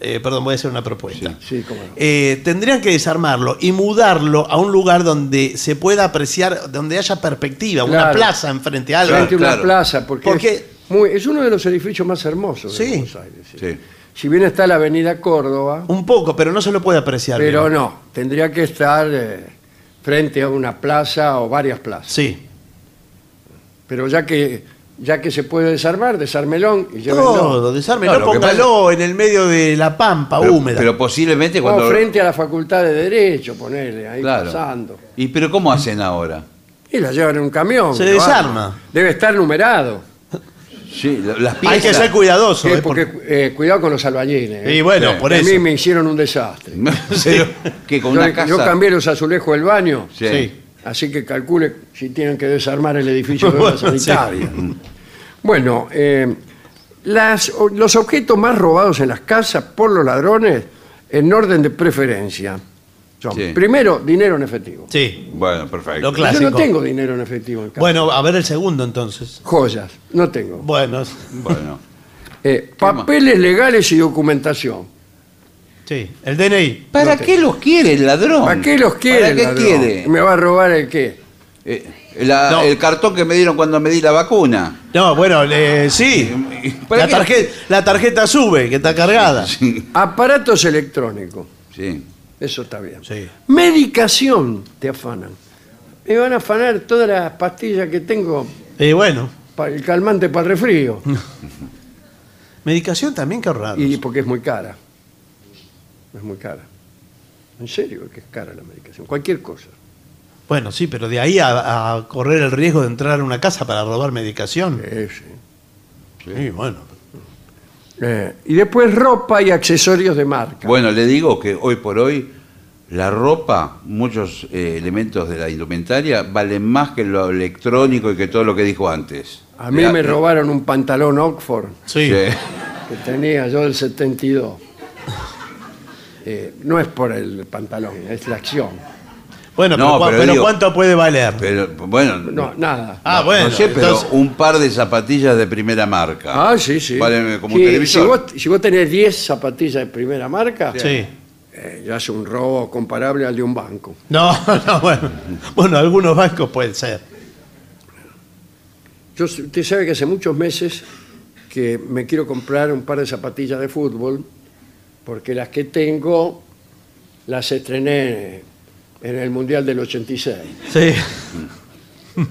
eh, perdón, voy a hacer una propuesta. Sí, cómo no. Eh, tendrían que desarmarlo y mudarlo a un lugar donde se pueda apreciar, donde haya perspectiva, una plaza enfrente a algo. Frente a una claro. plaza, porque, Porque- es, muy- es uno de los edificios más hermosos de Sí. Buenos Aires. sí. Sí. Si bien está la avenida Córdoba, Un poco, pero no se lo puede apreciar. pero bien. no, tendría que estar eh, frente a una plaza o varias plazas. Sí. Pero ya que ya que se puede desarmar, desármelón y llévenlo. Todo, desármelo, No, lo que póngalo en el medio de la pampa Pero, húmeda. pero posiblemente O cuando. frente a la Facultad de Derecho, ponerle ahí Claro. pasando. ¿Y pero cómo hacen ahora? Y la llevan en un camión. Se desarma. Debe estar numerado. Sí, la- las piezas. Hay que ser cuidadoso. Sí, ¿eh? porque eh, cuidado con los albañiles. eh. Y bueno, Sí. por a eso. mí me hicieron un desastre. Pero que con Yo, una casa. yo cambié los azulejos del baño, Sí. Sí. así que calcule si tienen que desarmar el edificio de obra Bueno, sí. sanitaria. Bueno, eh, las- los objetos más robados en las casas por los ladrones, en orden de preferencia, son, Sí. primero, dinero en efectivo. Sí. Bueno, perfecto. Lo Yo clásico. no tengo dinero en efectivo en casa. Bueno, a ver el segundo entonces. Joyas, no tengo. Bueno, Bueno. Eh, papeles legales y documentación. sí. El DNI. ¿Para qué los quiere el ladrón? ¿Para qué los quiere? ¿Para qué ladrón? quiere? ¿Me va a robar el qué? Eh, la- No. El cartón que me dieron cuando me di la vacuna. No, bueno, eh, sí. ¿Para La qué? tarjeta, la tarjeta sube, que está cargada. Aparatos electrónicos. Sí. Eso está bien. Sí. Medicación te afanan. Me van a afanar todas las pastillas que tengo Y bueno, para el calmante para el resfrío. medicación también, qué raro. Y porque es muy cara. Es muy cara. En serio que es cara la medicación. Cualquier cosa. Bueno, sí, pero de ahí a, a correr el riesgo de entrar a una casa para robar medicación. Eh, sí. Sí, bueno. Eh, y después ropa y accesorios de marca. Bueno, le digo que hoy por hoy la ropa, muchos eh, elementos de la indumentaria valen más que lo electrónico y que todo lo que dijo antes. a mí me robaron un pantalón Oxford Sí. Sí. que tenía yo del 72. Eh, no es por el pantalón, es la acción. Bueno, No, pero, cua- pero pero digo- ¿cuánto puede valer? Pero bueno, No, nada. ah, bueno. no sé, pero entonces- un par de zapatillas de primera marca. Ah, sí, sí. Valen como Sí, un televisor. Si vos, si vos tenés 10 zapatillas de primera marca, Sí. eh, ya es un robo comparable al de un banco. No, no, bueno. Bueno, algunos bancos pueden ser. Yo, usted sabe que hace muchos meses que me quiero comprar un par de zapatillas de fútbol, porque las que tengo las estrené en el Mundial del 86. Sí.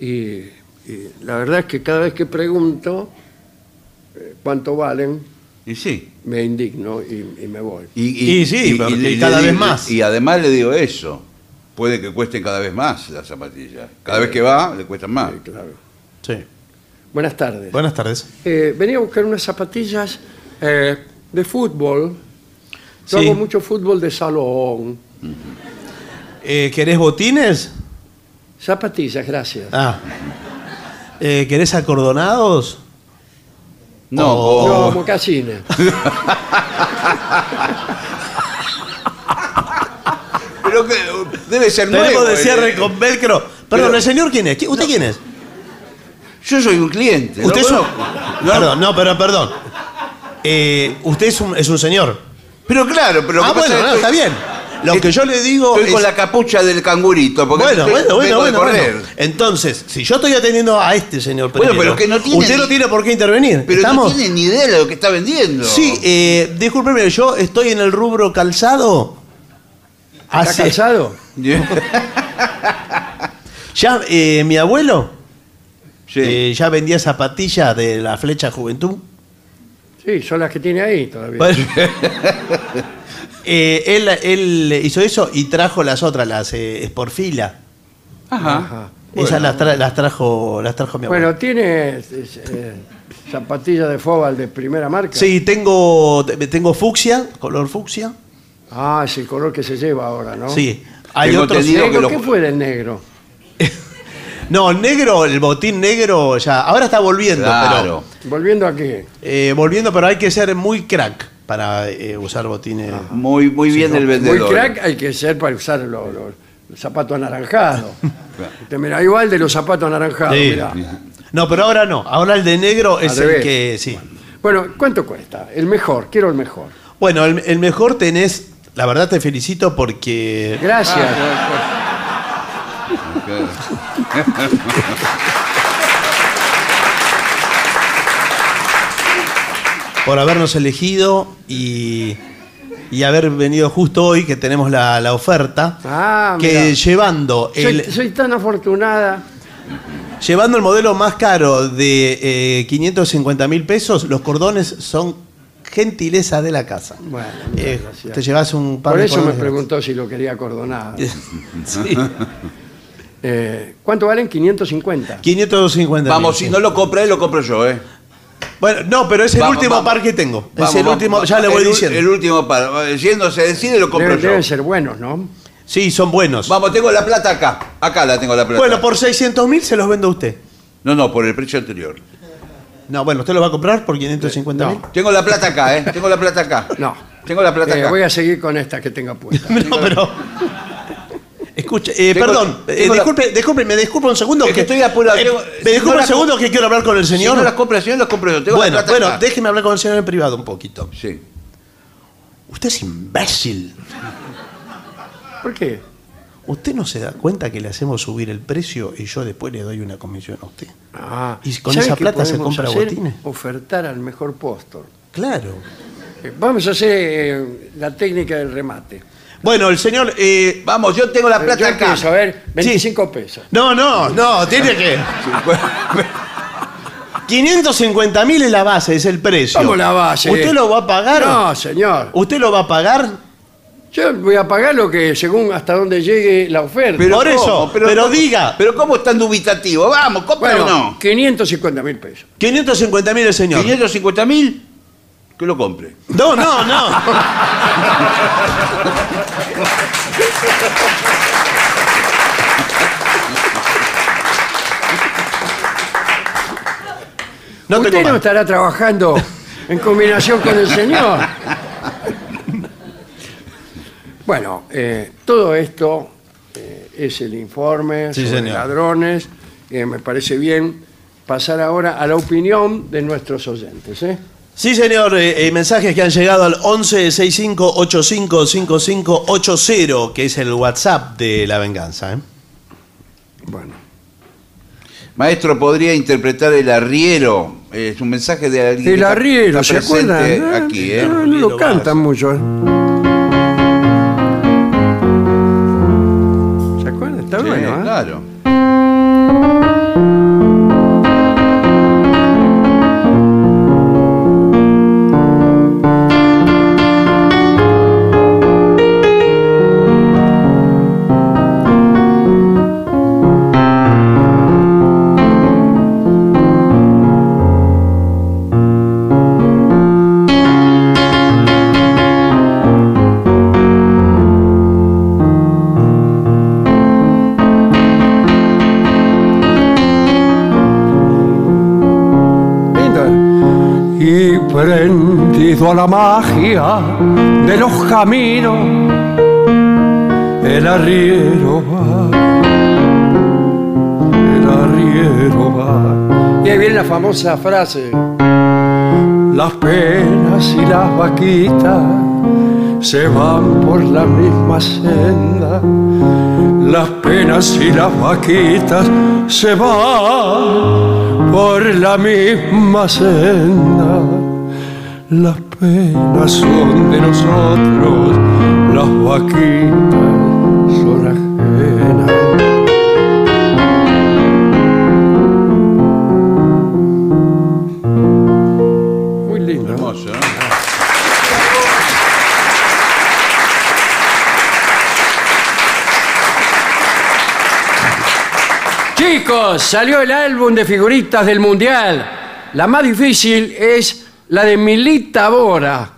Y, y la verdad es que cada vez que pregunto eh, cuánto valen, Y sí. me indigno y, y me voy. Y sí, porque cada le vez digo- más. Y además le digo eso. Puede que cuesten cada vez más las zapatillas. Cada vez que va, le cuestan más. Sí, claro. Sí. Buenas tardes. Buenas tardes. Eh, venía a buscar unas zapatillas eh, de fútbol. Yo Sí. hago mucho fútbol de salón. Eh, ¿Querés botines? Zapatillas, gracias. Ah. Eh, ¿Querés acordonados? No, Oh. No, mocasines. pero que debe ser Tenemos nuevo. de cierre con velcro. Perdón, Pero- ¿el señor quién es? ¿Qui- ¿Usted quién es? Yo soy un cliente. Usted ¿no? es un... No, Perdón, no, pero perdón. Eh, usted es un, es un señor. Pero claro, pero ah, bueno, no, está bien. Lo que yo le digo Estoy es... con la capucha del cangurito. Porque Bueno, estoy- bueno, bueno, bueno, bueno. Entonces, si yo estoy atendiendo a este señor Bueno, Pereiro, pero que no tiene usted ni- no tiene por qué intervenir. Pero ¿Estamos? no tiene ni idea de lo que está vendiendo. Sí, eh, discúlpeme, yo estoy en el rubro calzado. ¿Está Hace- calzado? Ya, eh, mi abuelo Sí. eh, ya vendía zapatillas de la flecha juventud. Sí, son las que tiene ahí todavía. Bueno. Eh, él, él hizo eso y trajo las otras, las eh, Sportfila. Ajá. Ajá. Esas las, tra- las trajo las trajo mi abuelo. Bueno, tiene eh, zapatillas de fóbal de primera marca. Sí, tengo, tengo fucsia, color fucsia. Ah, es el color que se lleva ahora, ¿no? Sí. Hay Tengo otros. Negro, que lo- ¿Qué fue del negro? No, el negro, el botín negro, ya. Ahora está volviendo, Claro. Volviendo aquí. pero. eh, volviendo, pero hay que ser muy crack para eh, usar botines. Muy, muy bien el Muy vendedor. crack hay que ser para usar los, los- los zapatos anaranjados. Usted mira, igual de los zapatos anaranjados, Sí. mirá. No, pero ahora no. Ahora el de negro es Al el revés. que. Sí. Bueno, ¿cuánto cuesta? El mejor, quiero el mejor. Bueno, el, el mejor tenés. La verdad te felicito porque. Gracias. por habernos elegido y, y haber venido justo hoy que tenemos la, la oferta. Ah, que mirá. llevando el, Soy, soy tan afortunada. llevando el modelo más caro de eh, 550 mil pesos, los cordones son gentileza de la casa. Bueno, muchas Eh, gracias. te llevas un par Por de eso me cordones preguntó si lo quería acordonado. Sí. Eh, ¿Cuánto valen? 550. 550 Vamos, si no lo compra él, lo compro yo, ¿eh? Bueno, no, pero es el Vamos, último vamos. par que tengo. Vamos, es el vamos, último, vamos. ya le voy El diciendo. El último par. Siendo se decide, lo compro Deben, yo. deben ser buenos, ¿no? Sí, son buenos. Vamos, tengo la plata acá. Acá la tengo la plata. Bueno, por 600 mil se los vendo a usted. No, no, por el precio anterior. No, bueno, ¿usted lo va a comprar por 550 mil? No. Tengo la plata acá, ¿eh? Tengo la plata acá. No. Tengo la plata Eh, acá. voy a seguir con esta que tenga puesta. No, pero. Escuche, eh, Tengo- perdón, eh, tengo la- disculpe, disculpe, me disculpa un segundo. Es que estoy apurado, eh, tengo- me si disculpa no la un segundo que quiero hablar con el Si señor. no las compra el señor, las compro yo. Tengo bueno, la plata bueno, acá. déjeme hablar con el señor en privado un poquito. Sí. Usted es imbécil. ¿Por qué? ¿Usted no se da cuenta que le hacemos subir el precio y yo después le doy una comisión a usted? Ah, ¿Y con ¿sabe esa qué plata se podemos compra hacer? botines? Ofertar al mejor postor. Claro. Eh, Vamos a hacer eh, la técnica del remate. Bueno, el señor. eh, Vamos, yo tengo la plata Yo acá. empiezo, a ver, 25 pesos. no, no, no, tiene que. 550 mil es la base, es el precio. ¿Cómo la base? ¿Usted lo va a pagar? No, señor. ¿Usted lo va a pagar? Yo voy a pagar lo que según hasta donde llegue la oferta. Pero Por ¿cómo? eso, pero ¿cómo? diga. Pero ¿cómo es tan dubitativo? Vamos, compra bueno, o no. 550 mil pesos. 550 mil el señor. 550 mil, que lo compre. No, no, no. No Usted no estará trabajando en combinación con el señor. Bueno, eh, todo esto eh, es el informe Sí, sobre señor. ladrones. Eh, me parece bien pasar ahora a la opinión de nuestros oyentes. ¿eh? Sí, señor, eh, eh, mensajes que han llegado al 1165855580, que es el WhatsApp de La Venganza. ¿eh? Bueno, Maestro, ¿podría interpretar el arriero? Eh, Es un mensaje de alguien que el está- arriero, está ¿se acuerdan? Ah, Aquí, ¿eh? no, no lo cantan mucho. ¿eh? ¿Se acuerdan? Está Sí, bueno, ¿eh? claro. Prendido a la magia de los caminos, el arriero va, el arriero va, Y ahí viene la famosa frase. las penas y las vaquitas se van por la misma senda. Las penas y las vaquitas se van por la misma senda. Las penas son de nosotros, las vaquitas son ajenas. Muy lindo. Hermoso, ¿no? Chicos, salió el álbum de figuritas del Mundial. La más difícil es la de Milita Bora,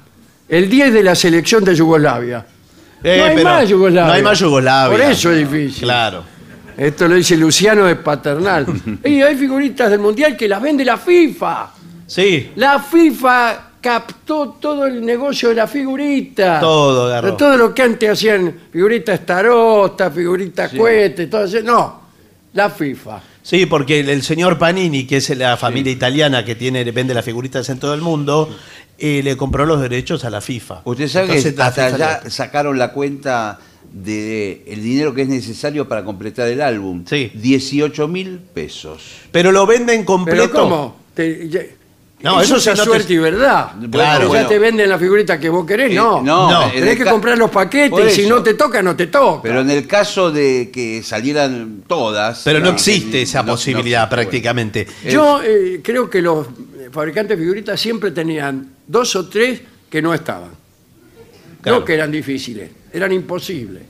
el 10 de la selección de Yugoslavia. Eh, no hay pero más Yugoslavia. No hay más Yugoslavia. Por eso es difícil. Claro. Esto lo dice Luciano de Paternal. y hay figuritas del Mundial que las vende la FIFA. Sí. La FIFA captó todo el negocio de la figurita. Todo agarró. Todo lo que antes hacían figuritas tarota, figuritas cohete, todo eso. No, la FIFA. Sí, porque el, el señor Panini, que es la familia italiana que tiene vende las figuritas en todo el mundo, eh, le compró los derechos a la FIFA. Usted sabe Entonces, que hasta le- sacaron la cuenta de el dinero que es necesario para completar el álbum. Sí. 18 mil pesos. Pero lo venden completo. Pero ¿cómo? Te- No, eso, eso es sí no te- suerte y verdad. Claro, ya te venden la figurita que vos querés, Eh, no. no, No. en Tenés que ca- comprar los paquetes y si no te toca, no te toca. Pero en el caso de que salieran todas. Pero no existe esa no- no posibilidad prácticamente. Yo eh, creo que los fabricantes de figuritas siempre tenían dos o tres que no estaban. Claro. No que eran difíciles, eran imposibles.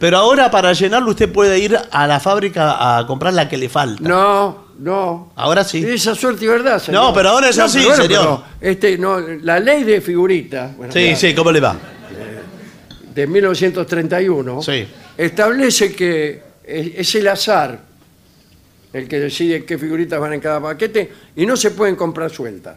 Pero ahora para llenarlo usted puede ir a la fábrica a comprar la que le falta. No, no. Ahora sí. Esa suerte y verdad, señor. No, pero ahora es así, señor. pero, este, no, la ley de figuritas bueno, Sí, ya, sí, ¿cómo le va? de 1931 Sí. establece que es, es el azar el que decide qué figuritas van en cada paquete y no se pueden comprar sueltas.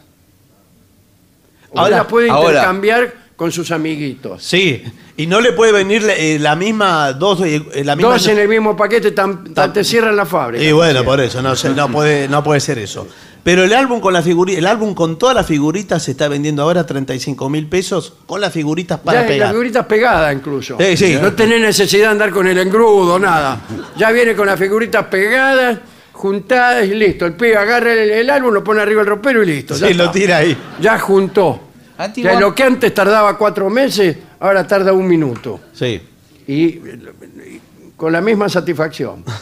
O Ahora- las puede ahora- intercambiar con sus amiguitos. Sí. Y no le puede venir eh, la misma dos eh, la misma Dos en el mismo paquete tan, tan te cierran la fábrica. Y bueno, por eso no, se- no puede no puede ser eso. Pero el álbum con la figurita, el álbum con todas las figuritas se está vendiendo ahora 35 mil pesos con las figuritas para ya, pegar. Las figuritas pegadas incluso. Sí, sí. No tenés necesidad de andar con el engrudo, nada. Ya viene con las figuritas pegadas, juntadas y listo. El pibe agarra el, el álbum, lo pone arriba del ropero y listo. ya Sí, lo tira ahí. Ya juntó. Antigua- lo que antes tardaba cuatro meses, ahora tarda un minuto. Sí. Y, y con la misma satisfacción.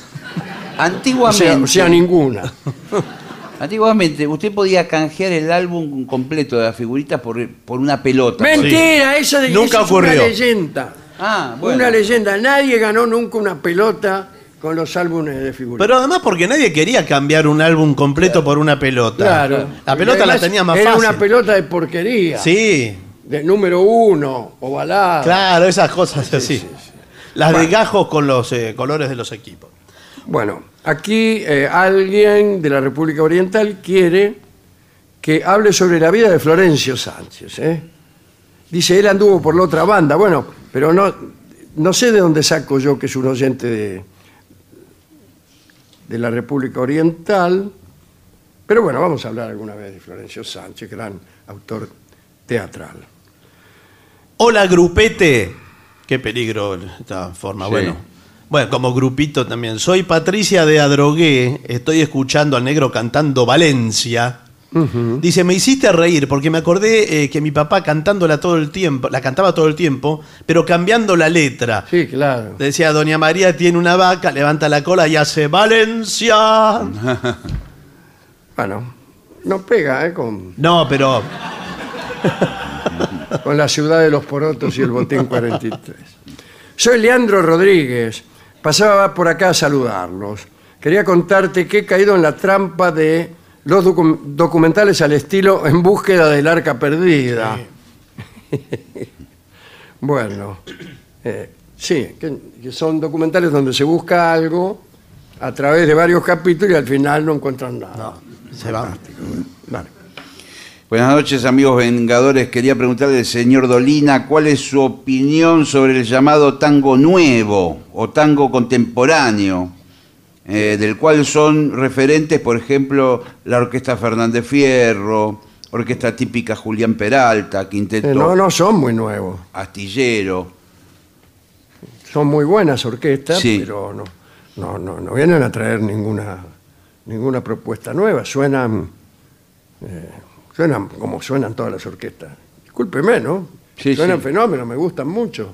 O Antiguamente, sea, o sea, ninguna. antiguamente usted podía canjear el álbum completo de las figuritas por, por una pelota. Mentira, eso de Nunca eso es una leyenda. Ah, bueno. Una leyenda. Nadie ganó nunca una pelota con los álbumes de figuritas. Pero además porque nadie quería cambiar un álbum completo por una pelota. Claro. La pelota la tenía más era fácil. una pelota de porquería. Sí. De número uno, ovalada. Claro, esas cosas así. Las de gajos con los eh, colores de los equipos. Bueno, aquí eh, alguien de la República Oriental quiere que hable sobre la vida de Florencio Sánchez. ¿eh? Dice, él anduvo por la otra banda. Bueno, pero no, no sé de dónde saco yo que es un oyente de, de la República Oriental. Pero bueno, vamos a hablar alguna vez de Florencio Sánchez, gran autor teatral. Hola, grupete. Qué peligro esta forma. Sí. Bueno. Bueno, como grupito también. Soy Patricia de Adrogué. Estoy escuchando al negro cantando Valencia. Dice, me hiciste reír porque me acordé eh, que mi papá cantándola todo el tiempo, la cantaba todo el tiempo, pero cambiando la letra. Sí, claro. Decía, Doña María tiene una vaca, levanta la cola y hace Valencia. Bueno, no pega ¿eh? con, No, pero con la ciudad de los porotos y el botín 43. Soy Leandro Rodríguez. Pasaba por acá a saludarlos. Quería contarte que he caído en la trampa de los docu- documentales al estilo En búsqueda del arca perdida. bueno, eh, sí, que, que son documentales donde se busca algo a través de varios capítulos y al final no encuentran nada. se va. Vale. Buenas noches, amigos vengadores. Quería preguntarle al señor Dolina cuál es su opinión sobre el llamado tango nuevo o tango contemporáneo, eh, del cual son referentes, por ejemplo, la Orquesta Fernández Fierro orquesta típica Julián Peralta, quinteto Eh, no, no son muy nuevos. astillero. Son muy buenas orquestas, Sí. pero no, no, no, no vienen a traer ninguna, ninguna propuesta nueva. Suenan, eh, suenan como suenan todas las orquestas. Discúlpeme, ¿no? Sí, suenan sí. fenómenos, me gustan mucho.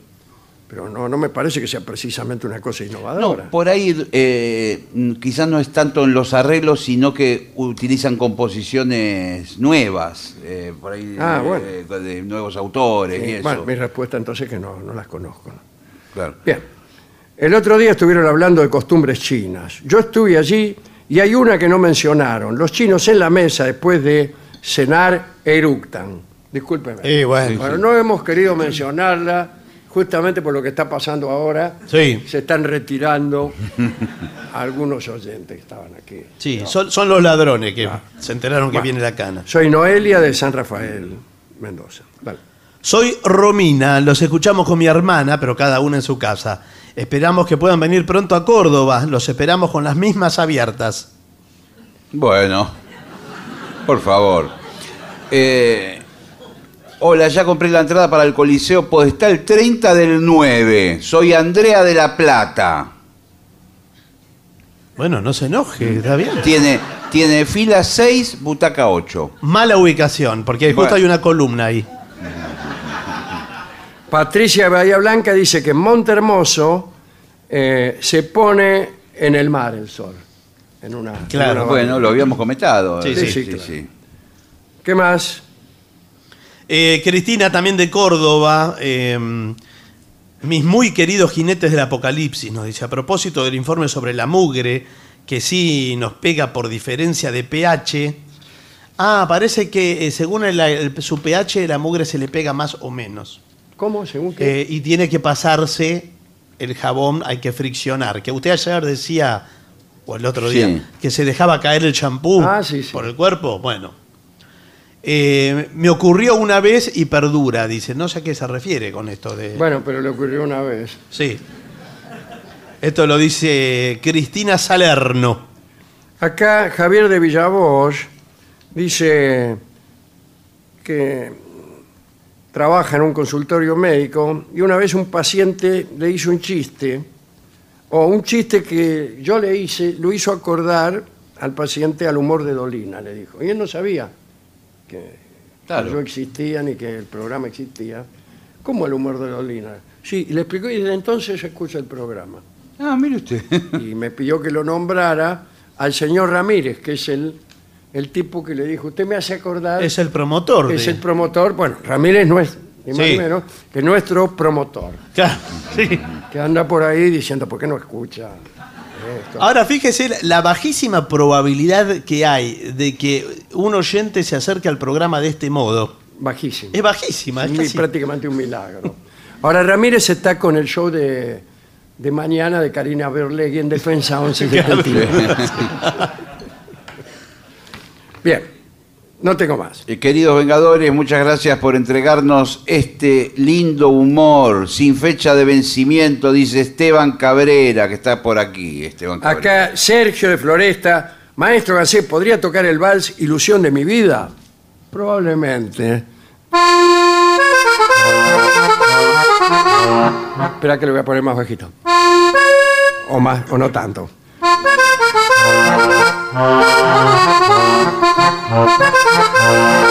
Pero no, no me parece que sea precisamente una cosa No, innovadora. por ahí eh, quizás no es tanto en los arreglos, sino que utilizan composiciones nuevas, eh, por ahí Ah, eh, bueno. de nuevos autores y Sí, eso. bueno, mi respuesta entonces es que no, no las conozco. Claro. Bien. El otro día estuvieron hablando de costumbres chinas. Yo estuve allí y hay una que no mencionaron. Los chinos en la mesa después de cenar eructan. Discúlpeme. Eh, bueno. Bueno, no hemos querido mencionarla justamente por lo que está pasando ahora. Sí. Se están retirando algunos oyentes que estaban aquí. Sí, son, son los ladrones que se enteraron que Bueno. viene la cana. Soy Noelia de San Rafael, Mendoza. Soy Romina, los escuchamos con mi hermana, pero cada una en su casa. Esperamos que puedan venir pronto a Córdoba, los esperamos con las mismas abiertas. Bueno, por favor. Eh, hola, ya compré la entrada para el Coliseo Podestá el 30 del 9. Soy Andrea de la Plata. Bueno, no se enoje, está bien. Tiene, tiene fila 6, butaca 8. Mala ubicación, porque justo Bueno. hay una columna ahí. Patricia Bahía Blanca dice que en Monte Hermoso eh, se pone en el mar el sol. En una, en Claro, una Bueno, lo habíamos comentado. Sí, sí, sí, claro. sí. ¿Qué más? Eh, Cristina también de Córdoba. eh, mis muy queridos jinetes del apocalipsis, nos dice, a propósito del informe sobre la mugre, que sí nos pega por diferencia de pH. Ah, parece que eh, según el- el- su pH la mugre se le pega más o menos. ¿Cómo? ¿Según qué? Eh, y tiene que pasarse el jabón, hay que friccionar. Que usted ayer decía, o el otro Sí. día, que se dejaba caer el champú Ah, sí, sí. por el cuerpo. Bueno. Eh, me ocurrió una vez y perdura, dice. No sé a qué se refiere con esto de. Bueno, pero le ocurrió una vez. Sí. Esto lo dice Cristina Salerno. Acá Javier de Villavoz dice que trabaja en un consultorio médico y una vez un paciente le hizo un chiste, o un chiste que yo le hice, lo hizo acordar al paciente al humor de Dolina, le dijo. Y él no sabía que Claro. yo existía ni que el programa existía. ¿Cómo el humor de Dolina? Sí, y le explicó y desde entonces escucha el programa. Ah, mire usted. y me pidió que lo nombrara al señor Ramírez, que es el, el tipo que le dijo, usted me hace acordar, Es el promotor. es de- el promotor, bueno, Ramírez no es, ni más Sí. ni menos, que nuestro promotor, Claro, sí. que anda por ahí diciendo, ¿por qué no escucha esto? Ahora fíjese la- bajísima probabilidad que hay de que un oyente se acerque al programa de este modo. Bajísimo. Es bajísima. Es casi- prácticamente un milagro. Ahora Ramírez está con el show de, de mañana de Karina Berlegui en Defensa 1171. Bien, no tengo más. Eh, Queridos Vengadores, muchas gracias por entregarnos este lindo humor sin fecha de vencimiento, dice Esteban Cabrera, que está por aquí. Esteban Cabrera. Acá Sergio de Floresta, maestro Gacé, ¿podría tocar el vals Ilusión de mi vida? Probablemente. Espera que lo voy a poner más bajito. O más, o no tanto. Lindo,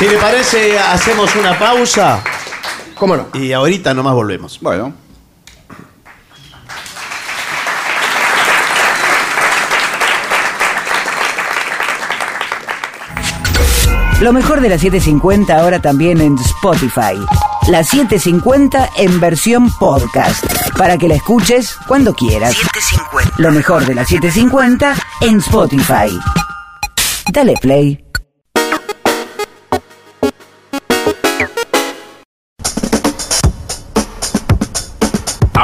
Si le parece, hacemos una pausa ¿Cómo no? y ahorita nomás volvemos. Bueno, Lo mejor de la 750 ahora también en Spotify. La 750 en versión podcast. Para que la escuches cuando quieras. Lo mejor de la 750 en Spotify. Dale play.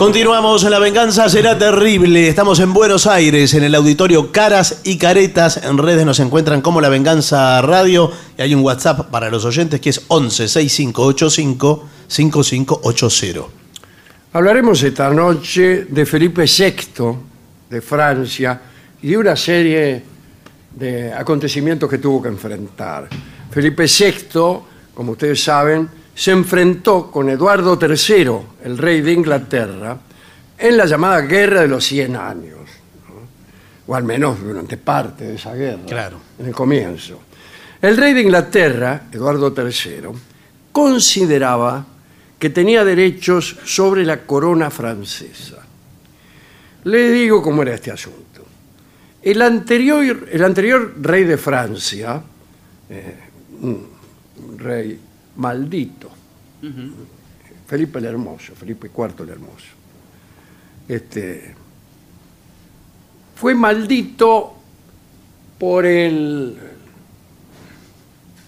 Continuamos, La Venganza será terrible. Estamos en Buenos Aires, en el auditorio Caras y Caretas. En redes nos encuentran como La Venganza Radio. Y hay un WhatsApp para los oyentes que es 11 6585 5580. Hablaremos esta noche de Felipe VI de Francia y de una serie de acontecimientos que tuvo que enfrentar. Felipe VI, como ustedes saben, se enfrentó con Eduardo III, el rey de Inglaterra, en la llamada Guerra de los Cien Años, ¿no? o al menos durante parte de esa guerra, Claro. en el comienzo. El rey de Inglaterra, Eduardo III, consideraba que tenía derechos sobre la corona francesa. Le digo cómo era este asunto. El anterior, el anterior rey de Francia, eh, un rey maldito, Felipe el Hermoso, Felipe IV el Hermoso, este, fue maldito por el,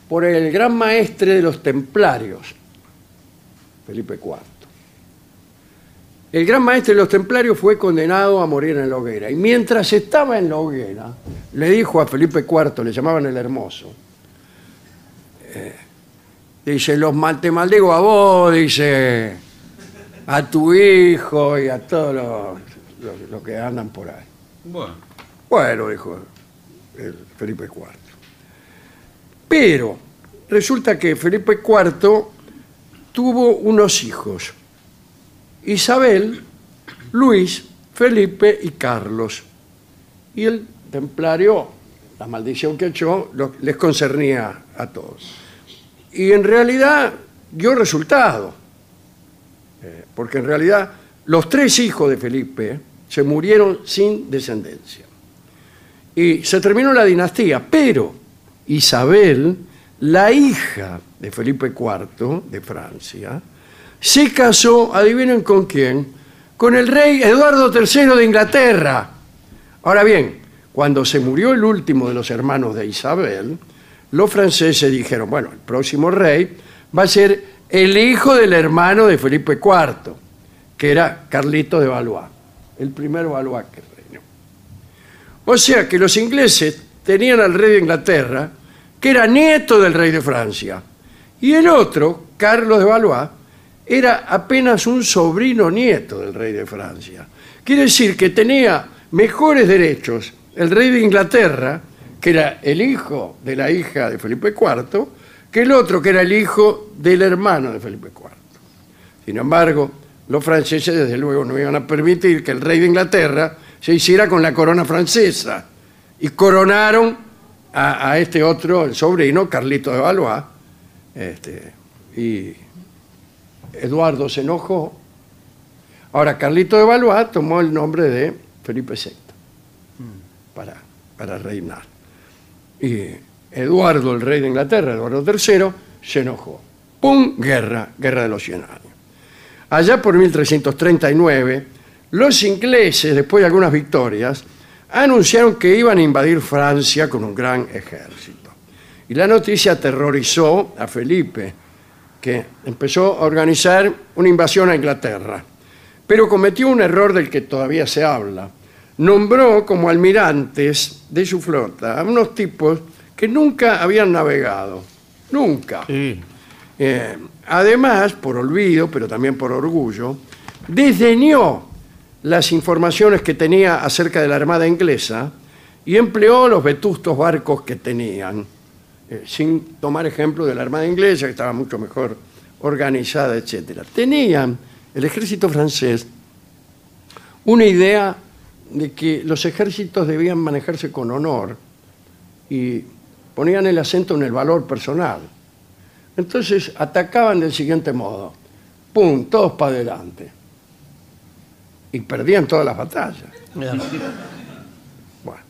por el gran maestre de los templarios, Felipe IV. El gran maestre de los templarios fue condenado a morir en la hoguera. Y mientras estaba en la hoguera, le dijo a Felipe IV, le llamaban el Hermoso, eh, dice, los mal, te maldigo a vos, dice, a tu hijo y a todos los, los- los que andan por ahí. Bueno. Bueno, dijo el Felipe IV. Pero resulta que Felipe IV tuvo unos hijos. Isabel, Luis, Felipe y Carlos. Y el templario, la maldición que echó, lo- les concernía a todos. Y en realidad dio resultado. Eh, porque en realidad los tres hijos de Felipe se murieron sin descendencia. Y se terminó la dinastía, pero Isabel, la hija de Felipe IV de Francia, se casó, adivinen con quién, con el rey Eduardo III de Inglaterra. Ahora bien, cuando se murió el último de los hermanos de Isabel, los franceses dijeron, bueno, el próximo rey va a ser el hijo del hermano de Felipe IV, que era Carlito de Valois, el primer Valois que reinó. O sea que los ingleses tenían al rey de Inglaterra, que era nieto del rey de Francia, y el otro, Carlos de Valois, era apenas un sobrino nieto del rey de Francia. Quiere decir que tenía mejores derechos el rey de Inglaterra, que era el hijo de la hija de Felipe IV, que el otro, que era el hijo del hermano de Felipe IV. Sin embargo, los franceses desde luego no iban a permitir que el rey de Inglaterra se hiciera con la corona francesa y coronaron a, este otro, el sobrino, Carlito de Valois, este, y Eduardo se enojó. Ahora, Carlito de Valois tomó el nombre de Felipe VI para, para reinar. Y Eduardo, el rey de Inglaterra, Eduardo III, se enojó. ¡Pum! Guerra, guerra de los 100 años. Allá por 1339, los ingleses, después de algunas victorias, anunciaron que iban a invadir Francia con un gran ejército. Y la noticia aterrorizó a Felipe, que empezó a organizar una invasión a Inglaterra. Pero cometió un error del que todavía se habla. Nombró como almirantes de su flota a unos tipos que nunca habían navegado. Nunca. Eh, además, por olvido, pero también por orgullo, desdeñó las informaciones que tenía acerca de la Armada inglesa y empleó los vetustos barcos que tenían, eh, sin tomar ejemplo de la Armada inglesa, que estaba mucho mejor organizada, etc. Tenían, el ejército francés una idea de que los ejércitos debían manejarse con honor y ponían el acento en el valor personal. Entonces atacaban del siguiente modo. ¡Pum! Todos para adelante. Y perdían todas las batallas. Bueno,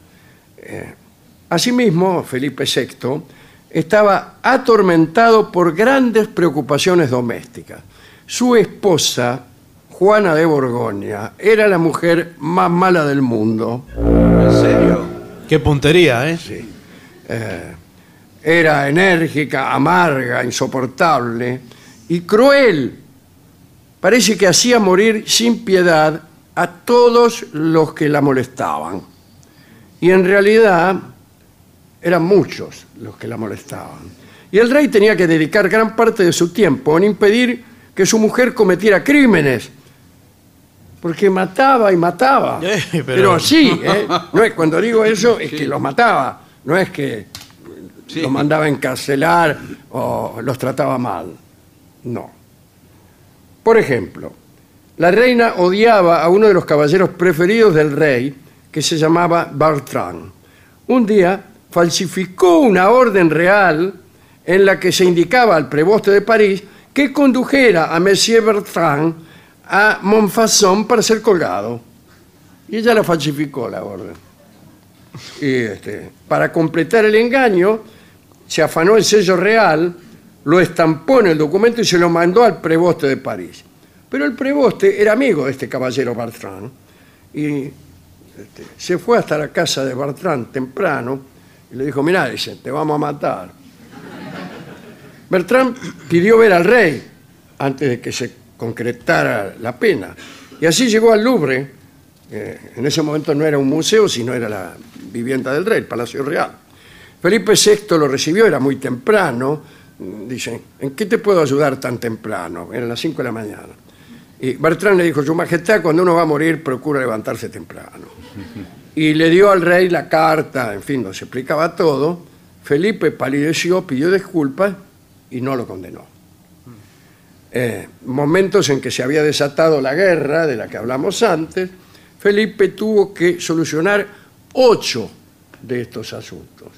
eh, asimismo, Felipe VI estaba atormentado por grandes preocupaciones domésticas. Su esposa, Juana de Borgoña, era la mujer más mala del mundo. ¿En serio? Qué puntería, ¿eh? Era enérgica, amarga, insoportable y cruel. Parece que hacía morir sin piedad a todos los que la molestaban. Y en realidad eran muchos los que la molestaban. Y el rey tenía que dedicar gran parte de su tiempo en impedir que su mujer cometiera crímenes. Porque mataba y mataba. Eh, pero... pero- sí, ¿eh? no es, cuando digo eso es que los mataba, no es que Sí. los mandaba a encarcelar o los trataba mal. No. Por ejemplo, la reina odiaba a uno de los caballeros preferidos del rey, que se llamaba Bertrand. Un día falsificó una orden real en la que se indicaba al preboste de París que condujera a Monsieur Bertrand a Montfaucon para ser colgado. Y ella la falsificó la orden. Y este, para completar el engaño, se afanó el sello real, lo estampó en el documento y se lo mandó al preboste de París. Pero el preboste era amigo de este caballero Bertrand y este, se fue hasta la casa de Bertrand temprano y le dijo, mirá, dice, te vamos a matar. Bertrand pidió ver al rey antes de que se concretara la pena. Y así llegó al Louvre. eh, en ese momento no era un museo, sino era la vivienda del rey, el Palacio Real. Felipe VI lo recibió, era muy temprano. Dicen, ¿en qué te puedo ayudar tan temprano? Eran las 5 de la mañana. Y Bertrand le dijo, Su Majestad, cuando uno va a morir, procura levantarse temprano. Y le dio al rey la carta, en fin, nos explicaba todo. Felipe palideció, pidió disculpas y no lo condenó. Eh, momentos en que se había desatado la guerra de la que hablamos antes, Felipe tuvo que solucionar ocho de estos asuntos.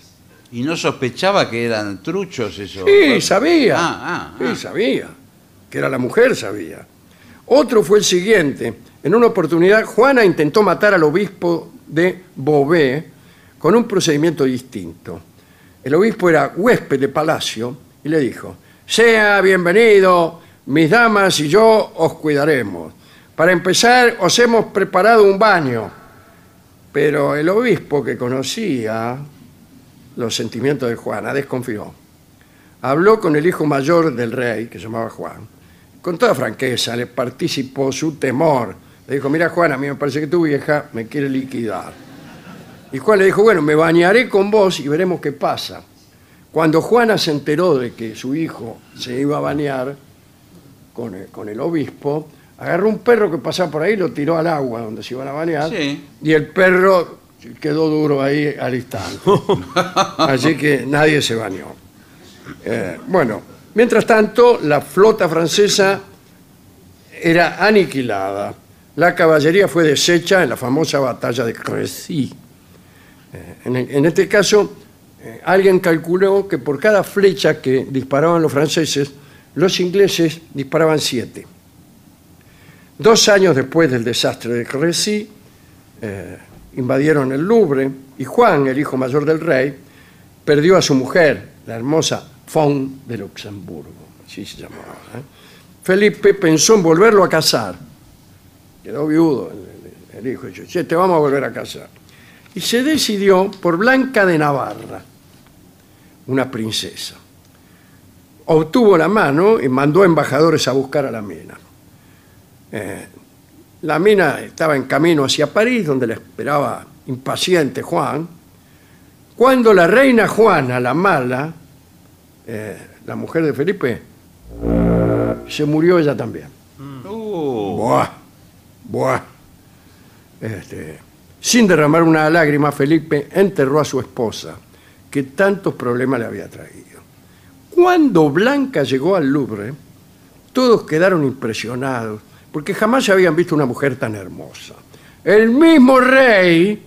¿Y no sospechaba que eran truchos esos? Sí, sabía. Ah, ah, Sí, ah. sabía. Que era la mujer, sabía. Otro fue el siguiente. En una oportunidad, Juana intentó matar al obispo de Beauvais con un procedimiento distinto. El obispo era huésped de palacio y le dijo, sea bienvenido, mis damas y yo os cuidaremos. Para empezar, os hemos preparado un baño. Pero el obispo que conocía los sentimientos de Juana desconfió habló con el hijo mayor del rey, que se llamaba Juan. Con toda franqueza le participó su temor. Le dijo, mira Juan, a mí me parece que tu vieja me quiere liquidar. Y Juan le dijo, bueno, me bañaré con vos y veremos qué pasa. Cuando Juana se enteró de que su hijo se iba a bañar con el, con el obispo, agarró un perro que pasaba por ahí y lo tiró al agua donde se iban a bañar. Sí. Y el perro quedó duro ahí al instante. Así que nadie se bañó. Eh, bueno, mientras tanto, la flota francesa era aniquilada. La caballería fue deshecha en la famosa batalla de Crecy. Eh, en, en este caso, eh, alguien calculó que por cada flecha que disparaban los franceses, los ingleses disparaban siete. Dos años después del desastre de Crecy, eh, invadieron el Louvre y Juan, el hijo mayor del rey, perdió a su mujer, la hermosa Fon de Luxemburgo, así se llamaba. ¿eh? Felipe pensó en volverlo a casar. Quedó viudo el, hijo y dijo, "Che, te vamos a volver a casar. Y se decidió por Blanca de Navarra, una princesa. Obtuvo la mano y mandó embajadores a buscar a la mina. Eh, la mina estaba en camino hacia París, donde le esperaba impaciente Juan, cuando la reina Juana, la mala, eh, la mujer de Felipe, se murió ella también. Uh, Buah, buah. Este, sin derramar una lágrima, Felipe enterró a su esposa, que tantos problemas le había traído. Cuando Blanca llegó al Louvre, todos quedaron impresionados, porque jamás habían visto una mujer tan hermosa. el mismo rey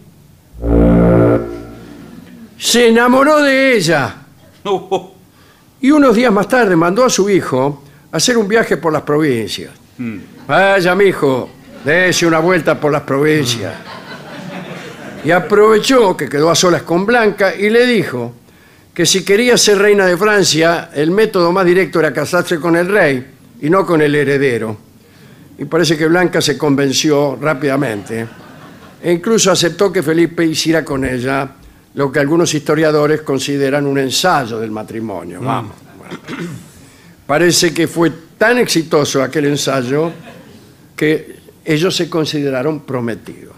se enamoró de ella y unos días más tarde mandó a su hijo a hacer un viaje por las provincias. Vaya, mijo, dése una vuelta por las provincias. Y aprovechó que quedó a solas con Blanca y le dijo que si quería ser reina de Francia, el método más directo era casarse con el rey y no con el heredero. Y parece que Blanca se convenció rápidamente e incluso aceptó que Felipe hiciera con ella lo que algunos historiadores consideran un ensayo del matrimonio. Vamos. bueno. Parece que fue tan exitoso aquel ensayo que ellos se consideraron prometidos.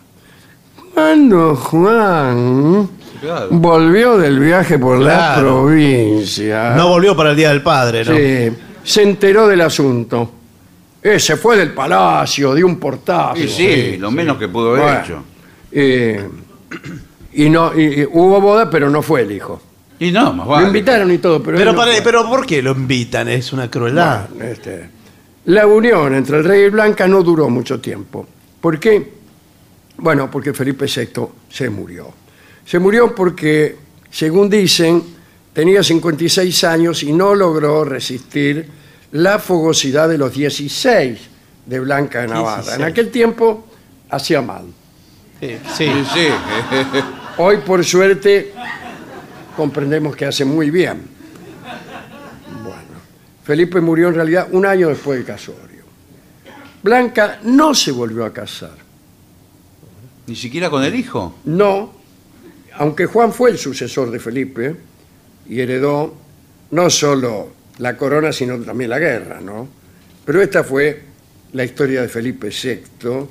Cuando Juan Claro. volvió del viaje por la Claro. provincia, No volvió para el Día del Padre, ¿no? sí, se enteró del asunto. Eh, se fue del palacio, dio un portazo. Y sí, lo menos que pudo haber Bueno, hecho. eh, y no, y- y hubo boda, pero no fue el hijo. Y no, más Lo vale. invitaron y todo, pero, Pero, él no para- fue. pero ¿por qué lo invitan? Es una crueldad. Bueno, este, la unión entre el rey y Blanca no duró mucho tiempo. ¿Por qué? Bueno, porque Felipe VI se murió. Se murió porque, según dicen, tenía 56 años y no logró resistir la fogosidad de los 16 de Blanca de Navarra. 16. En aquel tiempo hacía mal. Sí, sí. Sí, sí. Hoy, por suerte, comprendemos que hace muy bien. Bueno, Felipe murió en realidad un año después del casorio. Blanca no se volvió a casar. Ni siquiera con el hijo. No, aunque Juan fue el sucesor de Felipe y heredó no solo la corona, sino también la guerra, ¿no? Pero esta fue la historia de Felipe VI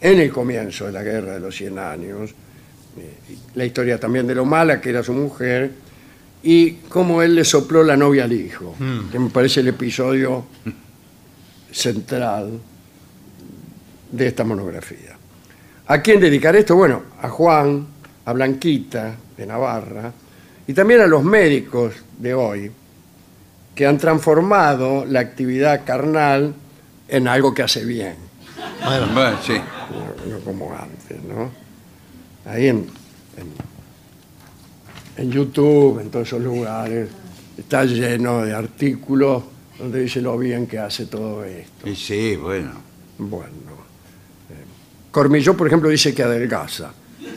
en el comienzo de la guerra de los 100 años, eh, la historia también de lo mala que era su mujer y cómo él le sopló la novia al hijo, que me parece el episodio central de esta monografía. ¿A quién dedicar esto? Bueno, a Juan, a Blanquita de Navarra y también a los médicos de hoy que han transformado la actividad carnal en algo que hace bien, Bueno, Bueno, sí. no, no como antes, ¿no? Ahí en, en, en YouTube, en todos esos lugares, está lleno de artículos donde dice lo bien que hace todo esto. Y sí, bueno. Bueno. eh, Cormilló, por ejemplo, dice que adelgaza.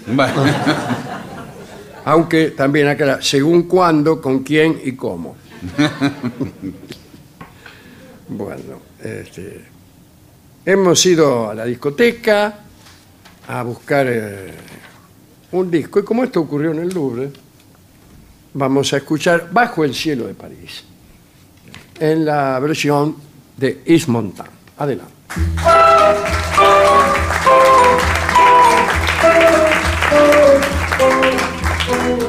Bueno. Aunque también acá, según cuándo, con quién y cómo. bueno, este, hemos ido a la discoteca a buscar eh, un disco y como esto ocurrió en el Louvre, vamos a escuchar Bajo el cielo de París, en la versión de Yves Montand. Adelante.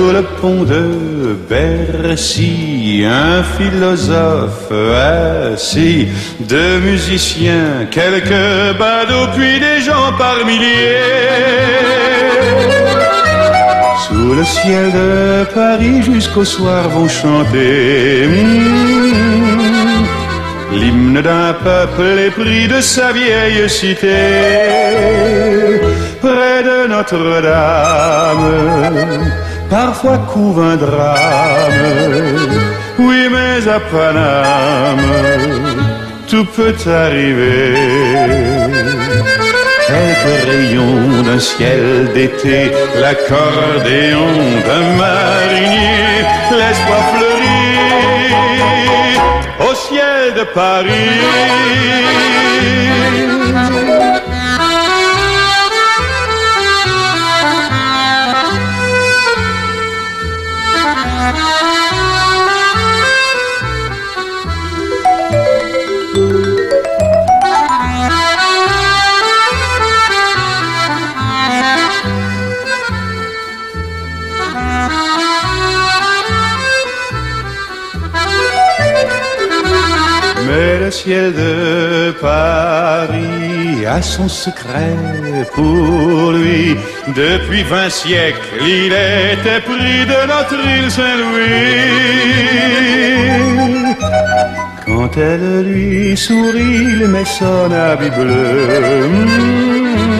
Sous le pont de Bercy, un philosophe assis, deux musiciens, quelques badauds, puis des gens par milliers. Sous le ciel de Paris jusqu'au soir vont chanter mm, l'hymne d'un peuple épris de sa vieille cité. Près de Notre-Dame, parfois couve un drame. Oui, mais à Paname, tout peut arriver. Quelques rayons d'un ciel d'été, l'accordéon d'un marinier, l'espoir fleurit au ciel de Paris. Ciel de Paris a son secret pour lui. Depuis vingt siècles, il était pris de notre île Saint-Louis. Quand elle lui sourit, il met son habit bleu. Mmh.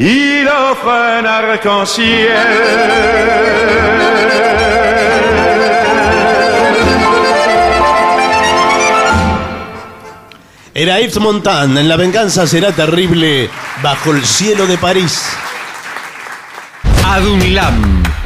il offre un arc-en-ciel. Era Yves Montand, en La venganza será terrible, bajo el cielo de París. ADUNILAM,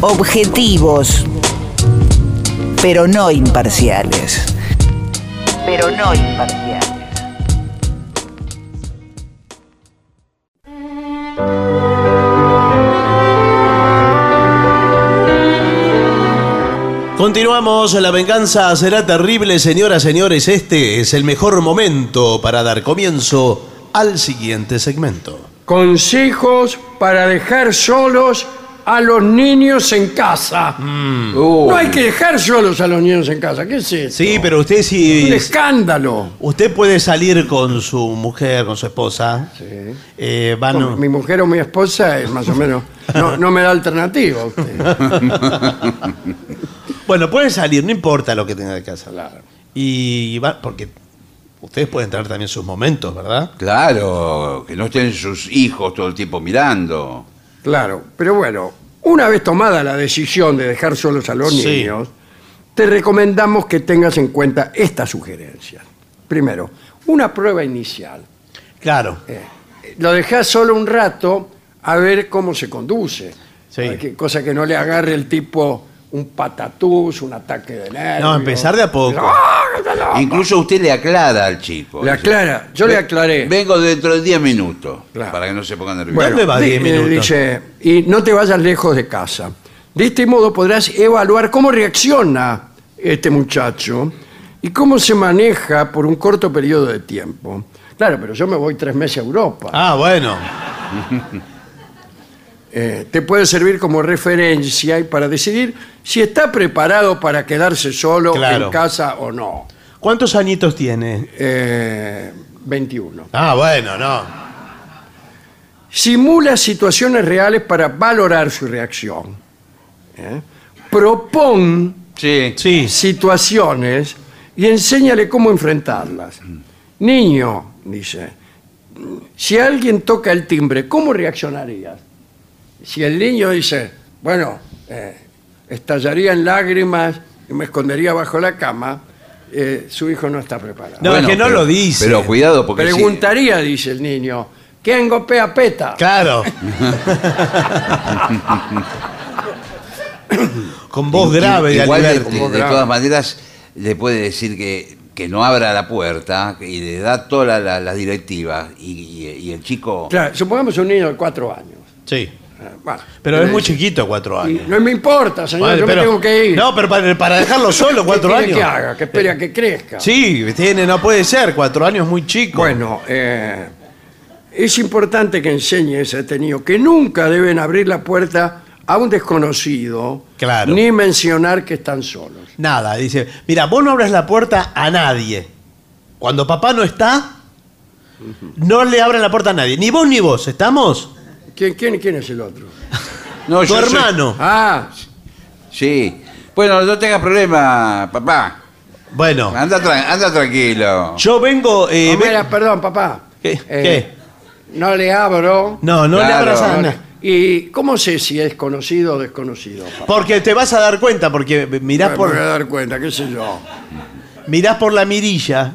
Objetivos, pero no imparciales. Pero no imparciales. Continuamos, la venganza será terrible, señoras, señores. Este es el mejor momento para dar comienzo al siguiente segmento. Consejos para dejar solos a los niños en casa. No hay que dejar solos a los niños en casa. ¿Qué es eso? Sí, pero usted Un sí. escándalo. Usted puede salir con su mujer, con su esposa. Eh, van- Con Mi mujer o mi esposa es más o menos. No, no me da alternativa usted. Bueno, puede salir, no importa lo que tenga de casa. Y va, porque ustedes pueden tener también sus momentos, ¿verdad? Claro, que no estén sus hijos todo el tiempo mirando. Claro, pero bueno, una vez tomada la decisión de dejar solos a los Sí. niños, te recomendamos que tengas en cuenta estas sugerencias. Primero, una prueba inicial. Claro. Eh, lo dejás solo un rato a ver cómo se conduce. Sí. Para que- cosa que no le agarre el tipo un patatús, un ataque de nervios. No, empezar de a poco. ¡Ah! Incluso usted le aclara al chico. Le aclara, yo le aclaré. Vengo dentro de 10 minutos. Claro. Para que no se ponga nervioso. Bueno, ¿Dónde va di- 10 eh, minutos? Dice, y no te vayas lejos de casa. De este modo podrás evaluar cómo reacciona este muchacho y cómo se maneja por un corto periodo de tiempo. Claro, pero yo me voy tres meses a Europa. Ah, bueno. Eh, te puede servir como referencia y para decidir si está preparado para quedarse solo Claro. en casa o no. ¿Cuántos añitos tiene? Eh, 21. Ah, bueno, no. Simula situaciones reales para valorar su reacción. ¿Eh? Propón Sí. Sí. situaciones y enséñale cómo enfrentarlas. Niño, dice, si alguien toca el timbre, ¿cómo reaccionarías? Si el niño dice, bueno, eh, estallaría en lágrimas y me escondería bajo la cama, eh, su hijo no está preparado. No, es que no pero- lo dice. Pero cuidado, porque si- Preguntaría, dice el niño, ¿quién golpea peta? Claro. Con voz grave de Igual de, de- de todas maneras, le puede decir que, que no abra la puerta y le da todas las las directivas. Y, y- y el chico. Claro, supongamos un niño de cuatro años. Sí. Eh, bueno, Pero es muy dice, chiquito, cuatro "Y años. No me importa, señor, yo pero- me tengo que ir. No, pero para, para dejarlo solo, ¿Qué cuatro años. que haga? Que espere a que crezca. Sí, tiene, no puede ser, cuatro años muy chico. Bueno, eh, es importante que enseñes a este niño que nunca deben abrir la puerta a un desconocido Claro. ni mencionar que están solos. Nada, dice, mira, vos no abras la puerta a nadie. Cuando papá no está, no le abran la puerta a nadie. Ni vos ni vos, ¿estamos? ¿Quién, quién, quién es el otro? No, tu yo soy- hermano. Ah, Sí. Bueno, no tengas problema, papá. Bueno, Anda, tra- anda tranquilo. yo vengo... eh, no, mira, perdón, papá. ¿Qué? Eh, ¿Qué? No le abro. No, no le Claro. abras a Ana. ¿Y cómo sé si es conocido o desconocido? papá? Porque te vas a dar cuenta, porque mirás Me por, voy a dar cuenta, qué sé yo. mirás por la mirilla.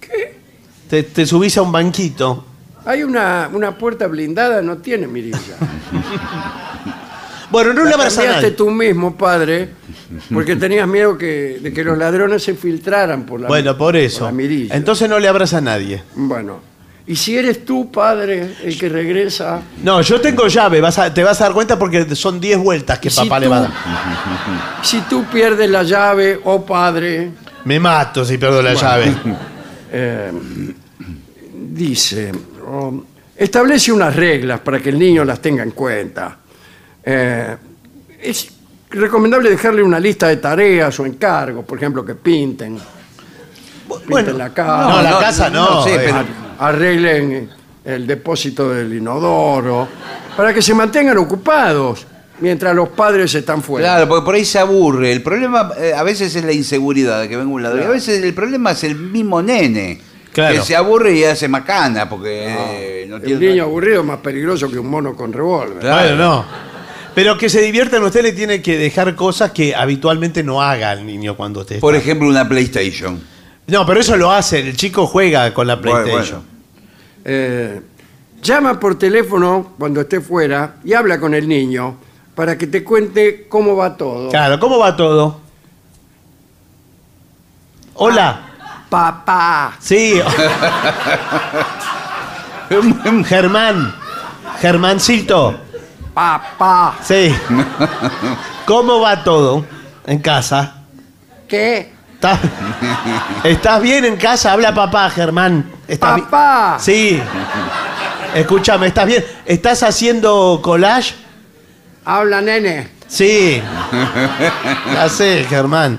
¿Qué? Te, te subís a un banquito. Hay una, una puerta blindada, no tiene mirilla. Bueno, no le La cambiaste nadie. tú mismo, padre, porque tenías miedo que, de que los ladrones se filtraran por la Bueno, por eso. la mirilla. Entonces no le abras a nadie. Bueno, y si eres tú, padre, el que regresa, No, yo tengo llave, vas a- te vas a dar cuenta porque son 10 vueltas que Si papá le va a dar. si tú pierdes la llave, oh padre, Me mato si pierdo la llave. eh, dice, oh, establece unas reglas para que el niño las tenga en cuenta. Eh, es recomendable dejarle una lista de tareas o encargos, por ejemplo, que pinten, pinten Bueno, la casa, no, la casa no. sí, eh. pero- arreglen el depósito del inodoro, para que se mantengan ocupados mientras los padres están fuera. Claro, porque por ahí se aburre. El problema eh, a veces es la inseguridad de que venga un ladrón. Y a veces el problema es el mismo nene. Claro. Que se aburre y hace macana porque eh, no El tiene. niño aburrido es más peligroso que un mono con revólver. Claro. No. Pero que se diviertan, usted le tiene que dejar cosas que habitualmente no haga el niño cuando te Por ejemplo, una PlayStation. No, pero eso lo hace, el chico juega con la Bueno, PlayStation. bueno. Eh, llama por teléfono cuando esté fuera y habla con el niño para que te cuente cómo va todo. Claro, ¿cómo va todo? Hola. Papá, Sí. Germán. Germancito. papá, Sí. ¿Cómo va todo en casa? ¿qué? ¿Estás, ¿Estás bien en casa? Habla papá, Germán. ¿Estás bi- Papá, Sí. Escúchame, ¿estás bien? ¿Estás haciendo collage? habla nene. Sí. Ya sé, Germán.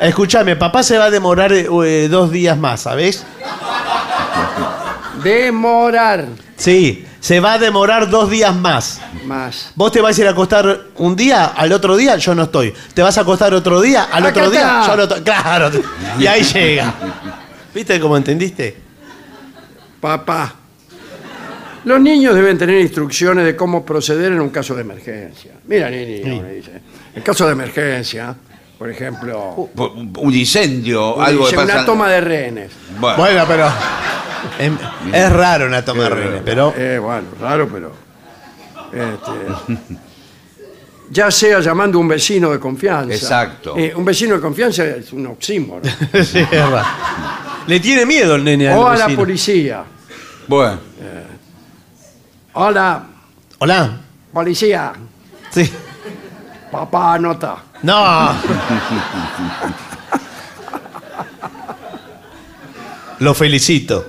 Escúchame, papá se va a demorar eh, eh, dos días más, ¿sabes? Demorar Sí, se va a demorar dos días más. más. Vos te vas a ir a acostar un día, al otro día yo no estoy. Te vas a acostar otro día, al Acá otro día yo no estoy. Claro. Y ahí llega. ¿Viste cómo entendiste? Papá. Los niños deben tener instrucciones de cómo proceder en un caso de emergencia. Mira, niño, le dice. En caso de emergencia, por ejemplo, Un incendio, algo dice, que una toma de rehenes. Bueno, Bueno, pero. em, Es raro una toma de rehenes, pero. Eh, bueno, raro, pero. este, ya sea llamando a un vecino de confianza. Exacto. Eh, un vecino de confianza es un oxímoron. Sí, es raro. Le tiene miedo el nene al o a la vecino. policía. bueno. Hola, Hola. policía. Sí. Papá anota. No. Lo felicito.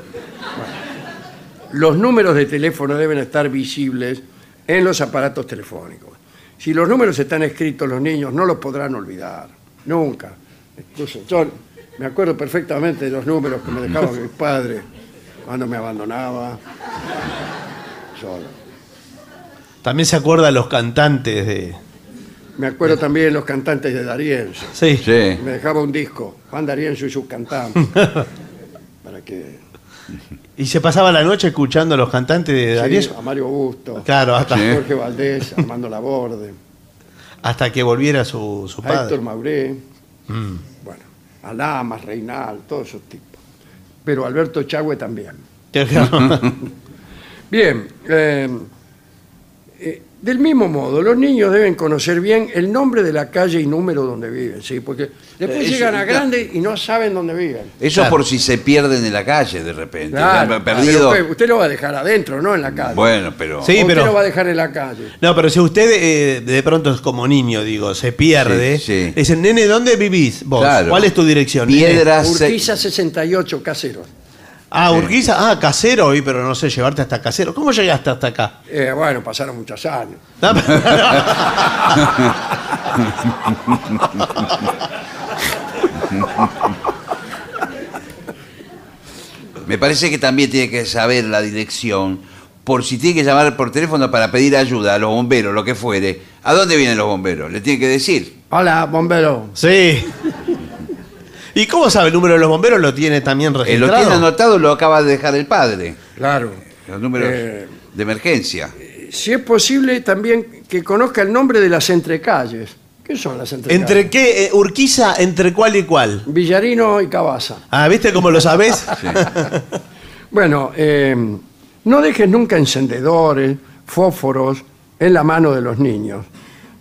Los números de teléfono deben estar visibles en los aparatos telefónicos. Si los números están escritos, los niños no los podrán olvidar. Nunca. Incluso yo me acuerdo perfectamente de los números que me dejaban mis padres cuando me abandonaba. Solo. También se acuerda de los cantantes de. Me acuerdo también de los cantantes de Darienzo. Sí. Sí. Me dejaba un disco, Juan Darienzo y sus cantantes. para que. Y se pasaba la noche escuchando a los cantantes de sí, Darienzo. a Mario Busto, Claro, hasta, Sí. Jorge Valdés, Armando Laborde, hasta que volviera su, su a Héctor padre. Mauré, Mm. bueno, a Lamas, Reinal, todos esos tipos. Pero Alberto Chagüe también. Bien, eh, eh, del mismo modo, los niños deben conocer bien el nombre de la calle y número donde viven, ¿sí? Porque después Eh, eso- llegan a grande y no saben dónde viven. Eso Claro. por si se pierden en la calle de repente. Claro, perdido. pero usted, usted lo va a dejar adentro, no en la calle. Bueno, pero. Sí. O usted pero- lo va a dejar en la calle. No, pero si usted eh, de pronto es como niño, digo, se pierde. Sí, sí. le Dicen, nene, ¿dónde vivís vos? Claro. ¿Cuál es tu dirección? nene?" Piedras. Urquiza 68, casero. Ah, Urquiza. Ah, casero, y pero no sé, llevarte hasta casero. ¿Cómo llegaste hasta acá? Eh, bueno, pasaron muchos años. Pero- Me parece que también tiene que saber la dirección. Por si tiene que llamar por teléfono para pedir ayuda a los bomberos, lo que fuere. ¿A dónde vienen los bomberos? Le tiene que decir. Hola, bombero. Sí. ¿Y cómo sabe el número de los bomberos? ¿Lo tiene también Eh, registrado? lo tiene anotado, lo acaba de dejar el padre. Claro. Los números Eh, de emergencia. Si es posible, también que conozca el nombre de las entrecalles. ¿Qué son las entrecalles? ¿Entre qué? eh, Urquiza, ¿entre cuál y cuál? Villarino y Cabaza. Ah, ¿viste cómo lo sabés? Bueno, eh, no dejes nunca encendedores, fósforos en la mano de los niños.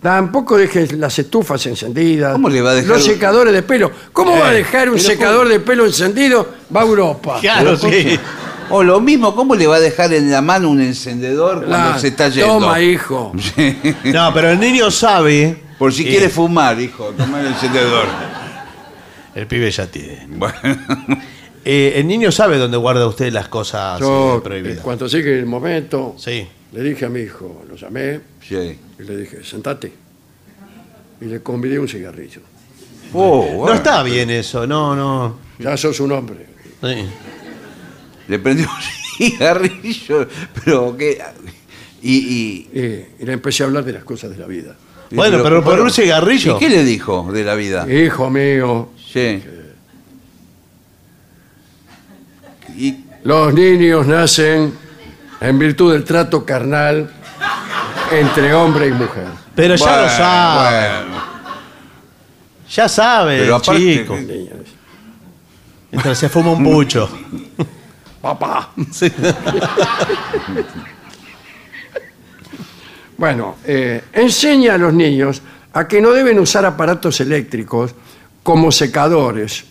Tampoco dejes las estufas encendidas. ¿Cómo le va a dejar- Los secadores de pelo. ¿Cómo va a Eh, dejar un pero secador de pelo encendido? Va a Europa. Claro, sí. O lo mismo, ¿cómo le va a dejar en la mano un encendedor cuando La- se está yendo? Toma, hijo. No, pero el niño sabe. Por si Eh, quiere fumar, hijo, toma el encendedor. El pibe ya tiene. Bueno, Eh, el niño sabe dónde guarda usted las cosas Yo, eh, prohibidas. cuando llegue el momento, Sí. Le dije a mi hijo, lo llamé sí. y le dije, sentate. Y le convidé un cigarrillo. Oh, No está bien eso, no, no. Ya sos un hombre. Sí. Le prendió un cigarrillo, pero que... Y, y- le empecé a hablar de las cosas de la vida. Bueno, pero por un cigarrillo. ¿Y qué le dijo de la vida? Hijo mío, Sí. Y, los niños nacen en virtud del trato carnal entre hombre y mujer. Pero ya lo Bueno, sabe. bueno. Ya sabe, Pero el aparte chico. Mientras se fuma un pucho. Papá. Sí. Bueno, eh, enseña a los niños a que no deben usar aparatos eléctricos como secadores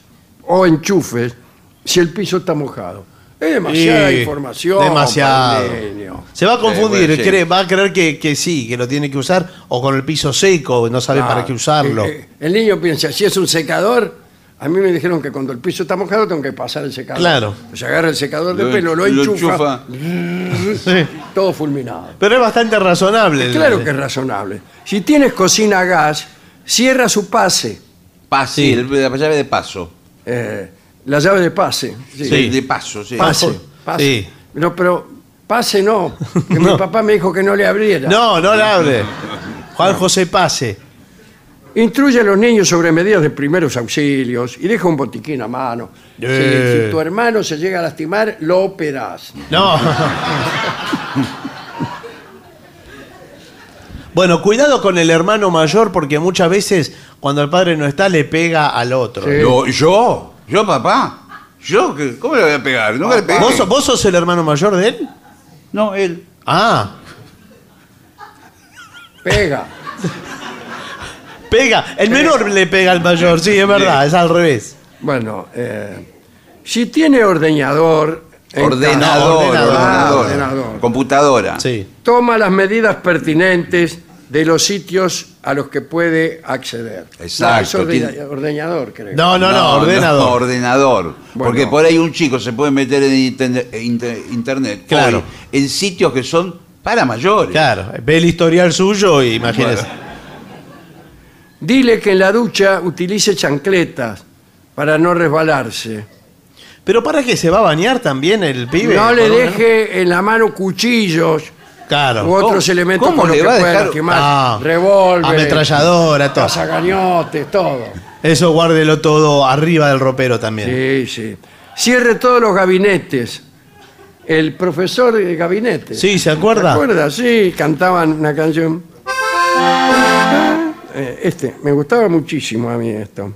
o enchufes si el piso está mojado. Es demasiada Y- información. Demasiado. para. Se va a confundir, bueno, sí. cree- va a creer que, que sí, que lo tiene que usar, o con el piso seco, no sabe para Ah, qué usarlo. eh, eh, el niño piensa, si es un secador, a mí me dijeron que cuando el piso está mojado tengo que pasar el secador. Claro. Se agarra el secador de Lo- pelo, lo, lo enchufa, Sí. todo fulminado. Pero es bastante razonable. Claro que es razonable. Si tienes cocina a gas, cierra su pase, Pase, Sí. el- la llave de paso. eh, la llave de pase. sí. De, de paso, sí. Pase, pase. Sí. No, pero pase no, que mi No. papá me dijo que no le abriera. No, no le hable. Juan José Pase. Instruye a los niños sobre medidas de primeros auxilios y deja un botiquín a mano. Si-. Si, tu hermano se llega a lastimar, lo operás. No. Bueno, cuidado con el hermano mayor porque muchas veces cuando el padre no está le pega al otro. Sí. Yo, yo, papá. Yo, ¿qué- ¿cómo le voy a pegar? Nunca le pegué. ¿Vos, sos- vos sos el hermano mayor de él? No, él. Ah, Pega. pega. El menor le pega al mayor, sí, es verdad, es al revés. Bueno, eh, si tiene ordeñador, en Ordenador, ordenador. ordenador. Ordenador. Computadora. Sí. toma las medidas pertinentes de los sitios a los que puede acceder. Exacto, No, es ordena- tiene- ordeñador, creo. No, no, no, ordenador. ordenador. Bueno. Porque por ahí un chico se puede meter en interne- inter- internet. Claro. hoy en sitios que son para mayores. Claro, ve el historial suyo y imagínese. Dile que en la ducha utilice chancletas para no resbalarse. Pero para qué se va a bañar también el pibe. No le Por deje en la mano cuchillos Claro. u otros ¿Cómo- elementos cómo con los le que va a pueda dejar- lastimar. Ah, Revólver, ametralladora, todo. cazacañotes, todo. Eso guárdelo todo arriba del ropero también. Sí, sí. Cierre todos los gabinetes. El profesor de gabinete. Sí, ¿se acuerda? ¿Se acuerda? Sí, cantaban una canción. Eh, Este, me gustaba muchísimo a mí esto.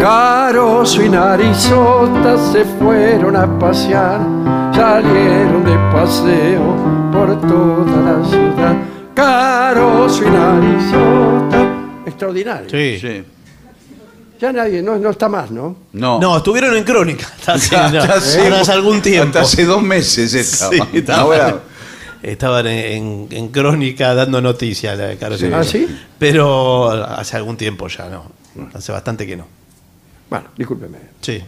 Caroso y Narizota se fueron a pasear, salieron de paseo por toda la ciudad. Caroso y Narizota. Extraordinario. Sí. Sí. Ya nadie, no, no está más, ¿no? No. No, estuvieron en crónica. Hasta hace, Ya- no, ya hace- algún tiempo. Hasta hace dos meses estaba. Sí, estaban, Ahora, estaban en, en- en crónica dando noticias. la de Carlos Sí. Herrera. ¿Ah, sí? Pero hace algún tiempo ya no. Hace bastante que no. Bueno, discúlpeme. Sí.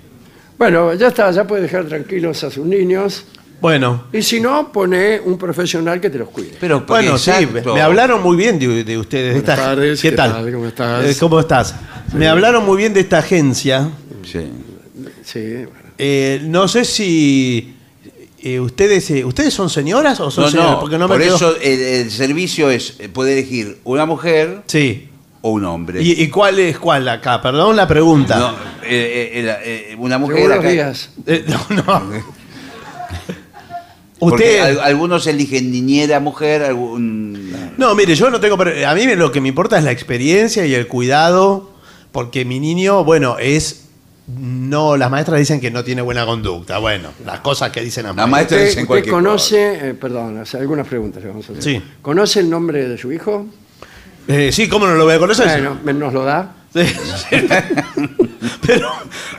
Bueno, ya está, ya puede dejar tranquilos a sus niños. Bueno, Y si no, pone un profesional que te los cuide. pero bueno, sí, exacto. me hablaron muy bien de, de ustedes. de Buenas esta- tardes, ¿Qué ¿qué tal? tal? ¿Cómo estás? Eh, ¿Cómo estás? Me hablaron muy bien de esta agencia. Sí. Sí, bueno. Eh, no sé si eh, ustedes eh, ustedes son señoras o son No, señoras, no, porque no me por quedó- eso el, el servicio es, eh, puede elegir una mujer Sí. O un hombre? ¿Y, y cuál es cuál acá? Perdón la pregunta. No, eh, eh, eh, una mujer. Seguros acá- días. Eh, no, no. Porque Usted. al- algunos eligen niñera mujer, algún. No, mire, yo no tengo. A mí lo que me importa es la experiencia y el cuidado, porque mi niño, bueno, es. No, las maestras dicen que no tiene buena conducta. Bueno, las cosas que dicen las La maestras. maestra ¿Usted, dicen usted cualquier conoce, eh, perdón, hace algunas preguntas le vamos a hacer. Sí. ¿Conoce el nombre de su hijo? Eh, sí, ¿cómo no lo voy a conocer? Bueno, nos lo da. Sí, sí. Pero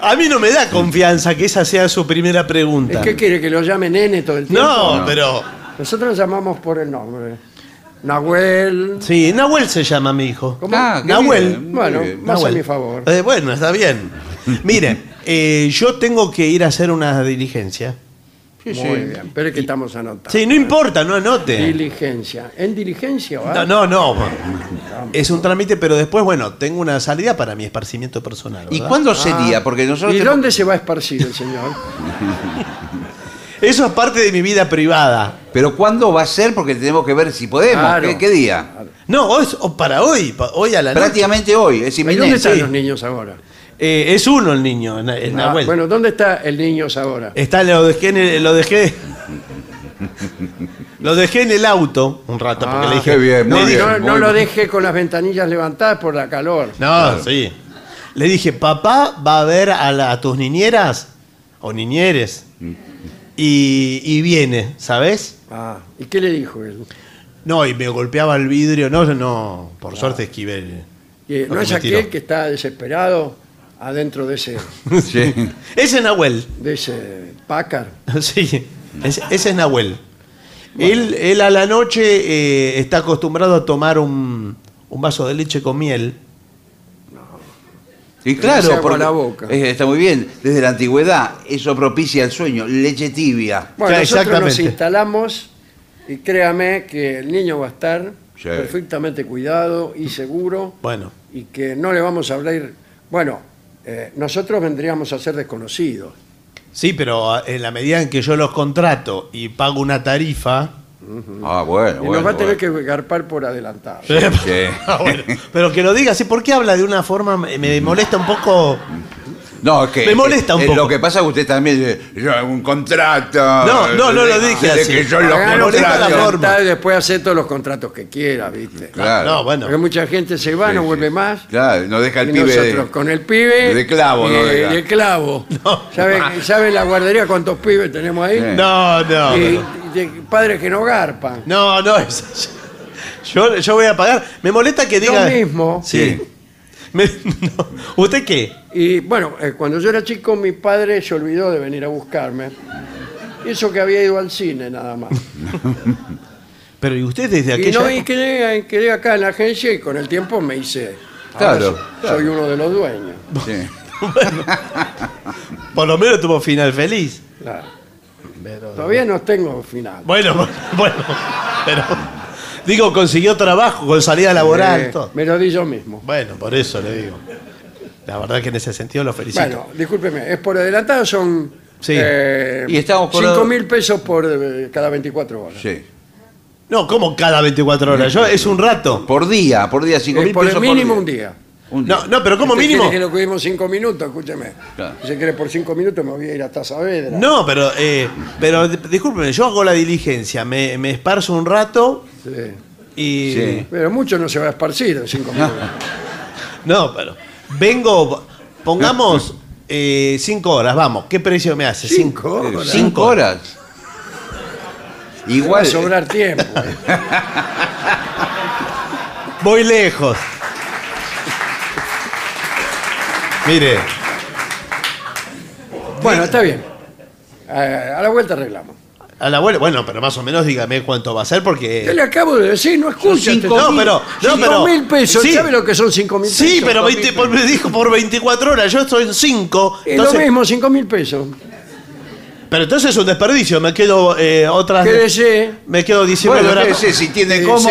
a mí no me da confianza que esa sea su primera pregunta. ¿Qué quiere que lo llame nene todo el tiempo? No, pero. Nosotros lo llamamos por el nombre. Nahuel. Sí, Nahuel se llama mi hijo. ¿Cómo? Ah, qué Nahuel. bien, muy Bueno, bien. más Nahuel. a mi favor. Eh, bueno, está bien. Mire, eh, yo tengo que ir a hacer una diligencia. Sí, sí. Muy bien, pero es que estamos anotando. Sí, no importa, no anote. Diligencia. ¿En diligencia va? No, no, no. Es un trámite, pero después, bueno, tengo una salida para mi esparcimiento personal. ¿Y ¿verdad? cuándo sería? Porque nosotros. ¿Y tenemos- dónde se va a esparcir el señor? Eso es parte de mi vida privada. Pero ¿cuándo va a ser? Porque tenemos que ver si podemos. Claro. ¿Qué, qué día? No, hoy, o para hoy, pa- hoy a la noche. Prácticamente hoy, es ¿Y dónde inminente. están sí. los niños ahora? Eh, es uno el niño, Ah, Nahuel. bueno, ¿dónde está el niño ahora? Está, lo dejé en el, lo dejé. Lo dejé en el auto un rato porque Ah, le dije. qué bien, No, muy bien. no- lo deje con las ventanillas levantadas por la calor. No, sí. Le dije, papá va a ver a, la- a tus niñeras o niñeres. Y, y viene, ¿sabes? Ah, ¿y qué le dijo él? No, y me golpeaba el vidrio. No, no, por suerte esquivé. el- ¿No es aquel tiró. que está desesperado adentro de ese, Sí. Ese es Nahuel. de ese Packard? Sí, ese, ese es Nahuel. Él, él a la noche eh, está acostumbrado a tomar un, un vaso de leche con miel. Y hace claro, agua porque la boca. eh, está muy bien. Desde la antigüedad, eso propicia el sueño. Leche tibia. Bueno, nosotros nos exactamente. instalamos y créame que el niño va a estar Sí. perfectamente cuidado y seguro Bueno, y que no le vamos a hablar. Bueno, eh, nosotros vendríamos a ser desconocidos. sí, pero ah, en la medida en que yo los contrato y pago una tarifa. Ah, bueno. y bueno, nos va a tener bueno. que garpar por adelantado. Ah, bueno, pero que lo diga así, ¿por qué habla de una forma? Me molesta un poco. No, es que. Me molesta un eh, poco. Lo que pasa es que usted también dice, yo un contrato. No, no, no lo dije así. que yo lo contrato. y después hacer todos los contratos que quiera, ¿viste? Claro. No, bueno. Porque mucha gente se va, Sí, no sí. vuelve más. Claro, no deja el Y pibe de- nosotros con el pibe. de clavo, y, no deja. de clavo. ¿Sabe, sabe la guardería cuántos pibes tenemos ahí? Sí. No, no. y, y de padres que no garpan. No, no, es- yo, yo voy a pagar. Me molesta que diga. Lo mismo. Sí. Me- no. ¿Usted qué? Y bueno, eh, cuando yo era chico, mi padre se olvidó de venir a buscarme. Y eso que había ido al cine nada más. Pero ¿y usted desde y aquella no, y época? quedé, quedé acá en la agencia y con el tiempo me hice. ahora Claro, so- claro. Soy uno de los dueños. Sí. Por lo menos tuvo final feliz. Claro. Todavía no tengo final. Bueno, bueno, pero digo, consiguió trabajo con salida laboral. Eh, todo. me lo di yo mismo. Bueno, por eso le digo. La verdad que en ese sentido lo felicito. Bueno, discúlpeme, es por adelantado, son Sí. eh, Y estamos por- 5 mil pesos por eh, cada 24 horas. Sí. No, como cada 24 horas. Yo, es un rato. Por día, por día, cinco Eh, mil por el pesos mínimo por un día. Un día. No, no, pero como ¿Usted mínimo. quiere que lo cuidemos 5 minutos? Escúcheme. Claro. Si se quiere por 5 minutos me voy a ir hasta Saavedra. No, pero, eh, pero discúlpeme, yo hago la diligencia, me, me esparzo un rato Sí. y. Sí. Pero mucho no se va a esparcir en 5 minutos. No, pero. Vengo, pongamos eh, cinco horas, vamos. ¿Qué precio me hace? Cinco horas. Cinco horas. Va Igual. a sobrar tiempo. Voy lejos. Mire, bueno, está bien. A la vuelta arreglamos. a la abuela, bueno, pero más o menos dígame cuánto va a ser Yo porque. le acabo de decir, no escucha. cinco. No, pero. No, 5 pero mil pesos. sí. ¿Sabe lo que son 5 mil pesos? Sí, pero Dos 20 mil por- me dijo por 24 horas, yo estoy en 5. Es lo mismo, 5 mil pesos. Pero entonces es un desperdicio, me quedo eh, otras. Quédese. Me quedo 19 Bueno, horas. qué sé, si tiene Sí, cómo.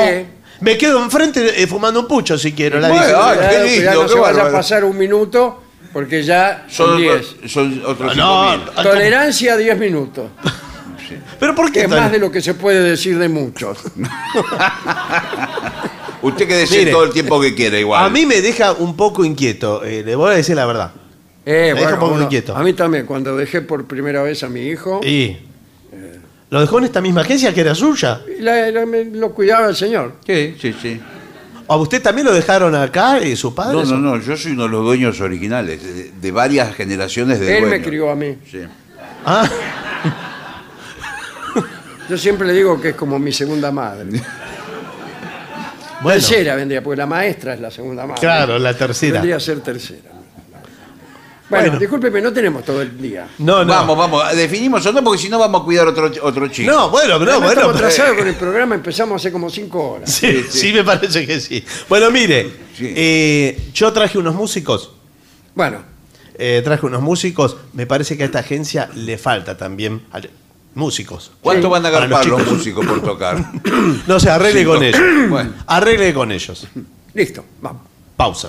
Me quedo enfrente eh, fumando un pucho si quiero. La Bueno, ay, qué lindo, no qué se vaya a pasar un minuto porque ya son Son, 10. son otros No, mil. no, Tolerancia 10 minutos. Pero ¿por Que qué es más de lo que se puede decir de muchos. Usted quédese Mire, todo el tiempo que quiera igual. A mí me deja un poco inquieto, eh, le voy a decir la verdad. Eh, Me deja un poco uno- inquieto. A mí también, cuando dejé por primera vez a mi hijo, Y lo dejó en esta misma agencia que era suya. la- la- me- lo cuidaba el señor. Sí, sí, sí. ¿A usted también lo dejaron acá, eh, su padre? No, no, no, yo soy uno de los dueños originales, de, de varias generaciones de Él me crió a mí. Sí. Ah, Yo siempre le digo que es como mi segunda madre. bueno. Tercera vendría, porque la maestra es la segunda madre. Claro, la tercera. Vendría a ser tercera. Bueno, Bueno. discúlpeme, no tenemos todo el día. No, no. Vamos, vamos, definimos o no, porque si no vamos a cuidar otro, otro chico. No, bueno, no, Además, bueno. estamos pero- atrasados con el programa, empezamos hace como cinco horas. Sí, sí, me parece que sí. Bueno, mire, Sí. eh, yo traje unos músicos. Bueno, eh, traje unos músicos. Me parece que a esta agencia le falta también al- músicos. ¿Cuánto van a Para agarrar los, chicos. músicos por tocar? No sé, arregle Cinco. con ellos. Bueno. Arregle con ellos. listo, vamos. Pausa.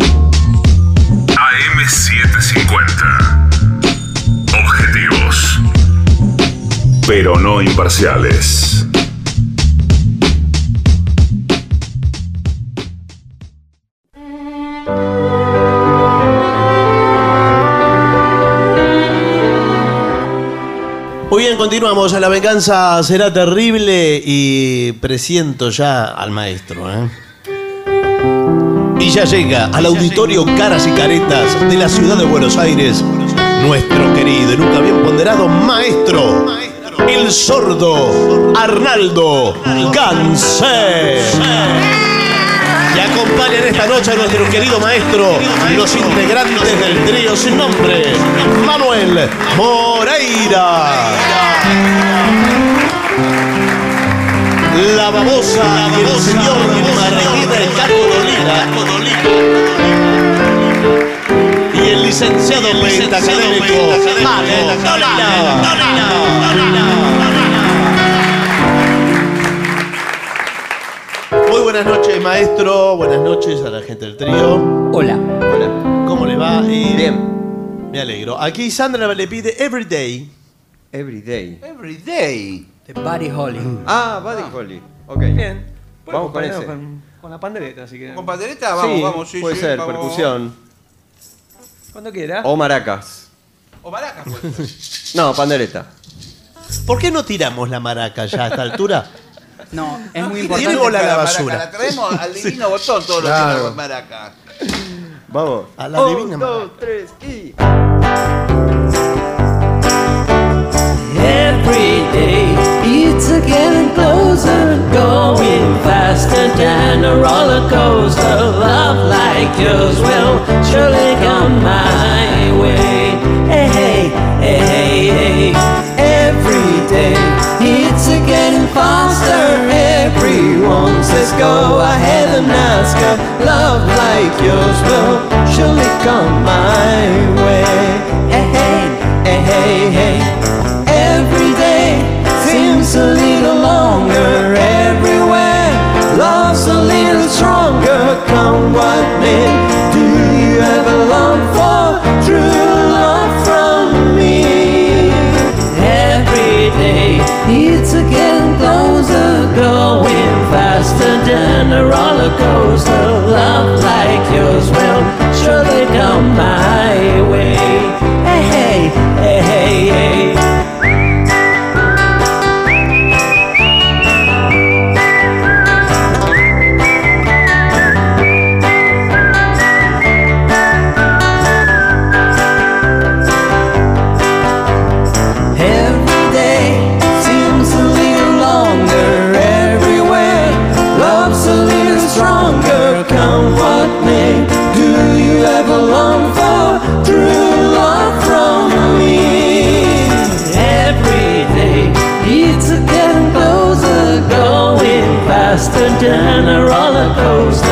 AM750. Objetivos. Pero no imparciales. Muy bien, continuamos. La venganza será terrible y presiento ya al maestro. ¿eh? Y ya llega al auditorio Caras y Caretas de la ciudad de Buenos Aires nuestro querido y nunca bien ponderado maestro, el sordo Arnaldo Gansé. Y acompañan esta noche a nuestro querido maestro, los integrantes del trío sin nombre, Manuel Moreira. La babosa y el señor Margarita del Y el licenciado pentacadémico Mago Muy buenas noches, maestro. Buenas noches a la gente del trío. Hola. ¿Cómo le va? Eh, Bien. Me alegro. Aquí Sandra le pide Everyday. Everyday. Every day. De Buddy Holly. Ah, Buddy Holly. Ok. Bien. Vamos con ese. Con, con la pandereta, así que. ¿Con pandereta? Vamos, sí, vamos, sí, puede sí, ser, vamos. percusión. Cuando quiera. O maracas. O maracas, pues. No, pandereta. ¿Por qué no tiramos la maraca ya a esta altura? No, es muy Tiene importante. bola a la maraca, basura. La traemos al divino botón todos los Claro. días con maracas. Vamos. A la divina Un, dos, tres y. it's getting closer, going faster than a roller coaster. Love like yours will surely come my way. Hey, hey, hey, hey, hey. Every day it's a getting faster. Everyone says go ahead and ask her. Love like yours will surely come my way. Hey, hey, hey, hey, hey. Day a little longer everywhere. Love's a little stronger, come what may. Do you ever long for true love from me? Every day it's again closer, going faster than a roller coaster. Love like yours will surely come my way. Hey, hey, hey, hey, hey. been a roller coaster.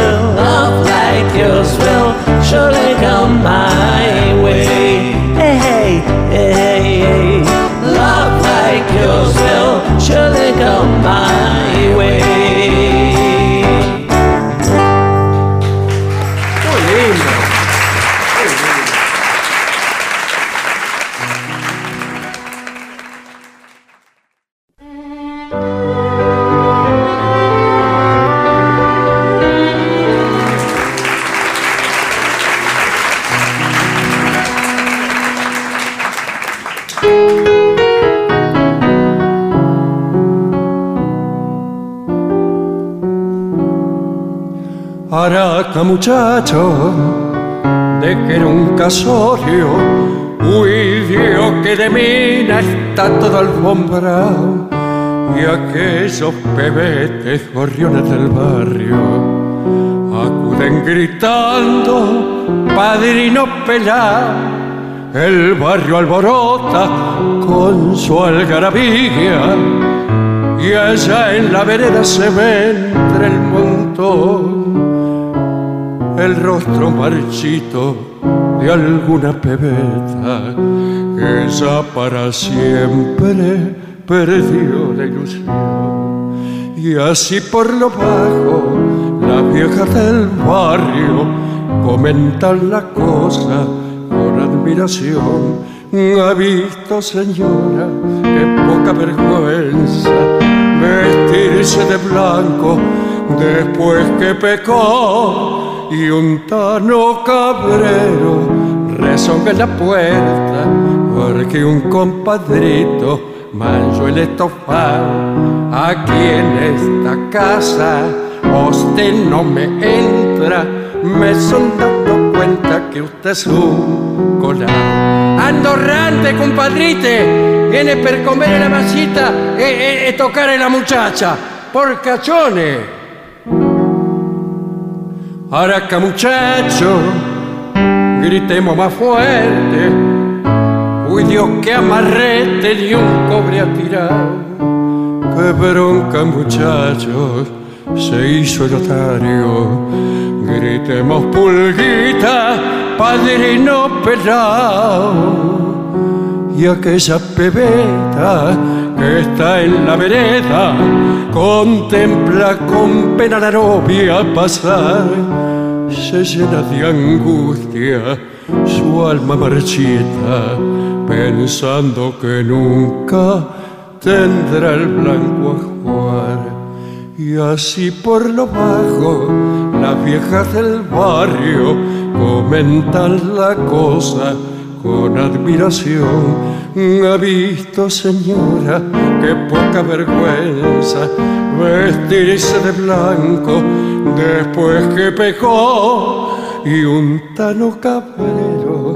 Muchacho, de que era un casorio, uy Dios que de mina está todo alfombrado, y aquellos pebetes gorriones del barrio acuden gritando, padrino pelado, el barrio alborota con su algarabía, y allá en la vereda se ve entre el montón el rostro marchito de alguna pebeta que ya para siempre perdió la ilusión. Y así por lo bajo, las viejas del barrio comentan la cosa con admiración. Ha visto, señora, qué poca vergüenza vestirse de blanco después que pecó y un tano cabrero rezonga en la puerta porque un compadrito manchó el estofado aquí en esta casa. Usted no me entra me son dando cuenta que usted es un colado. Andorrante compadrite viene per comer la masita e, e, e toccare la muchacha por cachones Araca muchacho, gritemos más fuerte. Uy Dios, que amarrete de un cobre a tirar. Qué bronca muchachos, se hizo el otario. Gritemos pulguita, padrino pelao. Y aquella pebeta que está en la vereda contempla con pena la novia pasar. Se llena de angustia su alma marchita, pensando que nunca tendrá el blanco ajuar. Y así por lo bajo, las viejas del barrio comentan la cosa con admiración. Ha visto, señora, qué poca vergüenza vestirse de blanco después que pecó y un tano cabrero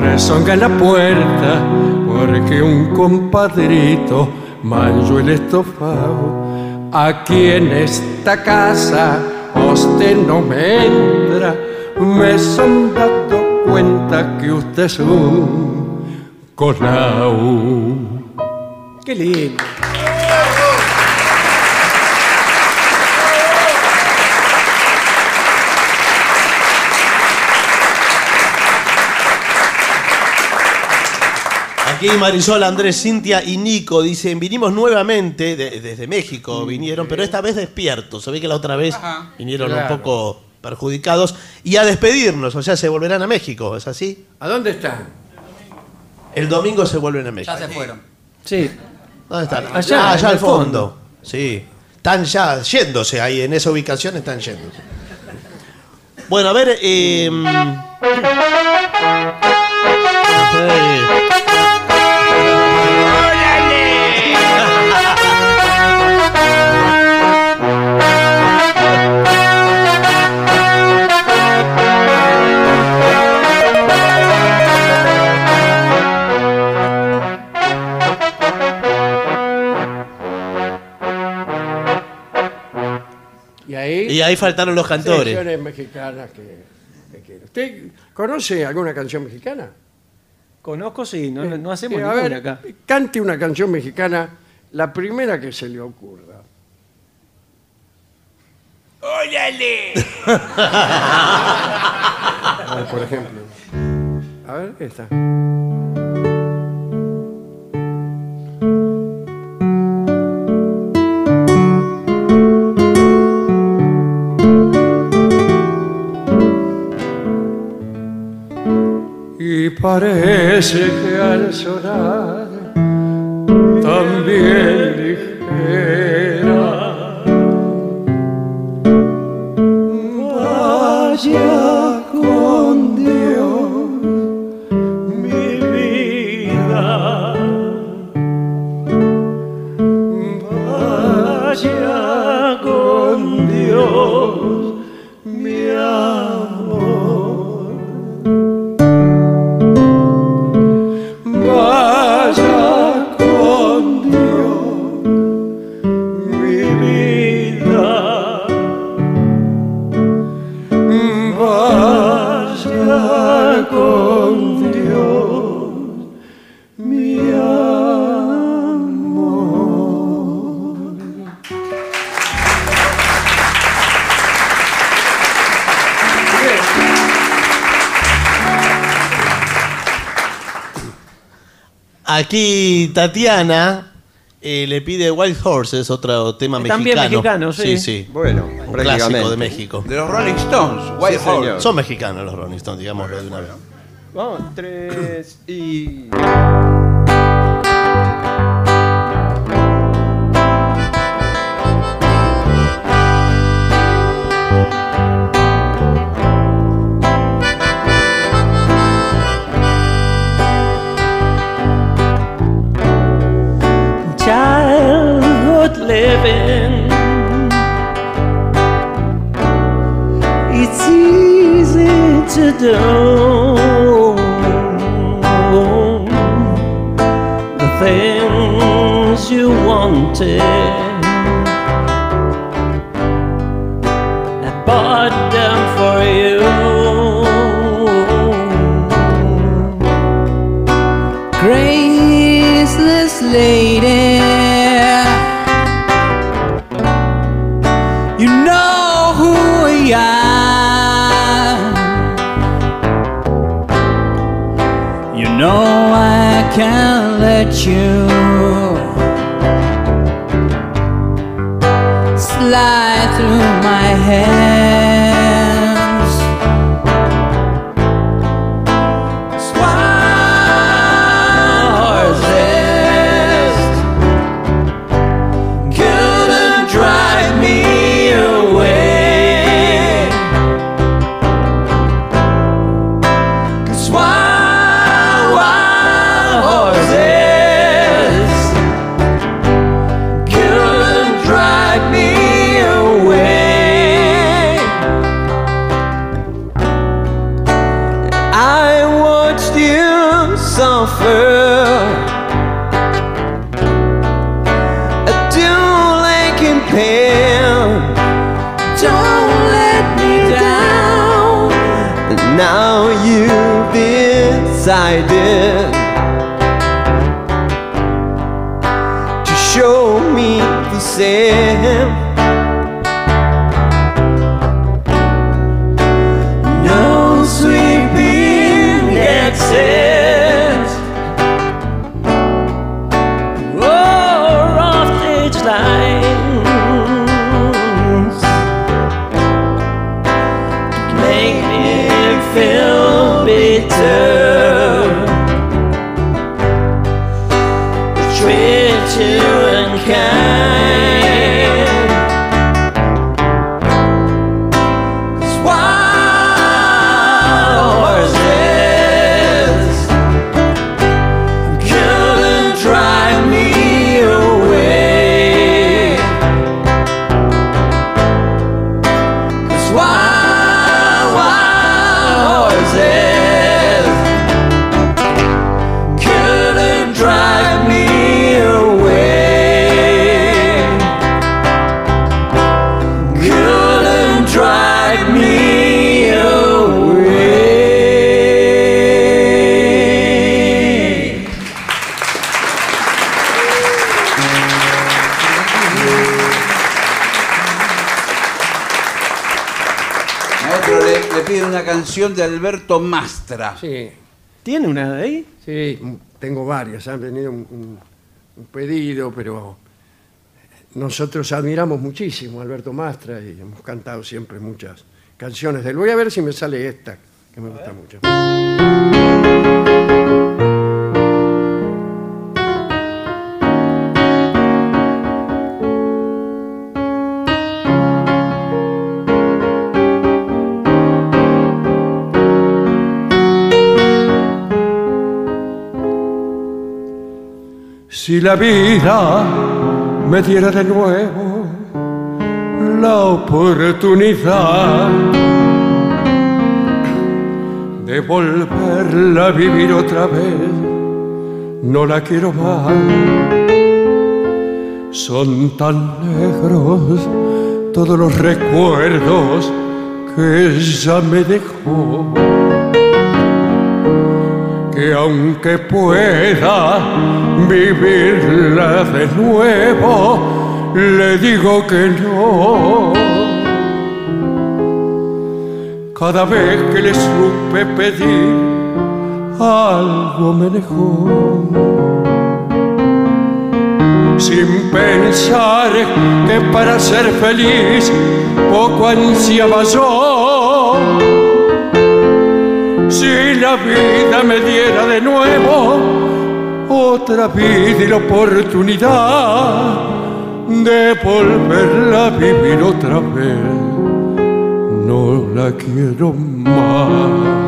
rezonga en la puerta porque un compadrito manchó el estofado. Aquí en esta casa usted no me entra, me son dando cuenta que usted es un colao. Qué lindo. Aquí Marisol, Andrés, Cintia y Nico dicen, vinimos nuevamente, de- desde México vinieron, pero esta vez despiertos. Se ve que la otra vez Ajá, vinieron claro. un poco perjudicados. Y a despedirnos, o sea, se volverán a México, ¿es así? ¿A dónde están? El domingo se vuelven a México. Ya se fueron. Sí. ¿Dónde están? Allá, Ah, allá al fondo. fondo. Sí. Están ya yéndose ahí, en esa ubicación están yéndose. Bueno, a ver. eh, ahí, faltaron los cantores. secciones mexicanas que, que quiero. ¿Usted conoce alguna canción mexicana? Conozco, sí, no, no hacemos Eh, a ninguna ver, acá. cante una canción mexicana, la primera que se le ocurra. ¡Órale! A ver, por ejemplo. A ver, esta. Parece que al sonar también ligera. Vaya Aquí Tatiana eh, le pide Wild Horses, otro tema También mexicano. mexicano, sí. Sí, sí. Bueno, Un clásico de México. De los Rolling Stones, White Sí, señor. Son mexicanos los Rolling Stones, digámoslo de una vez. Vamos, tres y... to do the things you wanted. I bought them for you. Graceless lady, you Alberto Mastra. Sí, ¿Tiene una de ahí? sí, tengo varias. Han venido un, un- un pedido, pero nosotros admiramos muchísimo a Alberto Mastra y hemos cantado siempre muchas canciones de él. Voy a ver si me sale esta, Si la vida me diera de nuevo la oportunidad de volverla a vivir otra vez, no la quiero más. Son tan negros todos los recuerdos que ya me dejó. Que aunque pueda vivirla de nuevo, le digo que no. Cada vez que le supe pedir, algo me dejó sin pensar que para ser feliz poco ansiaba yo. La vida me diera de nuevo otra vida y la oportunidad de volverla a vivir otra vez, no la quiero más.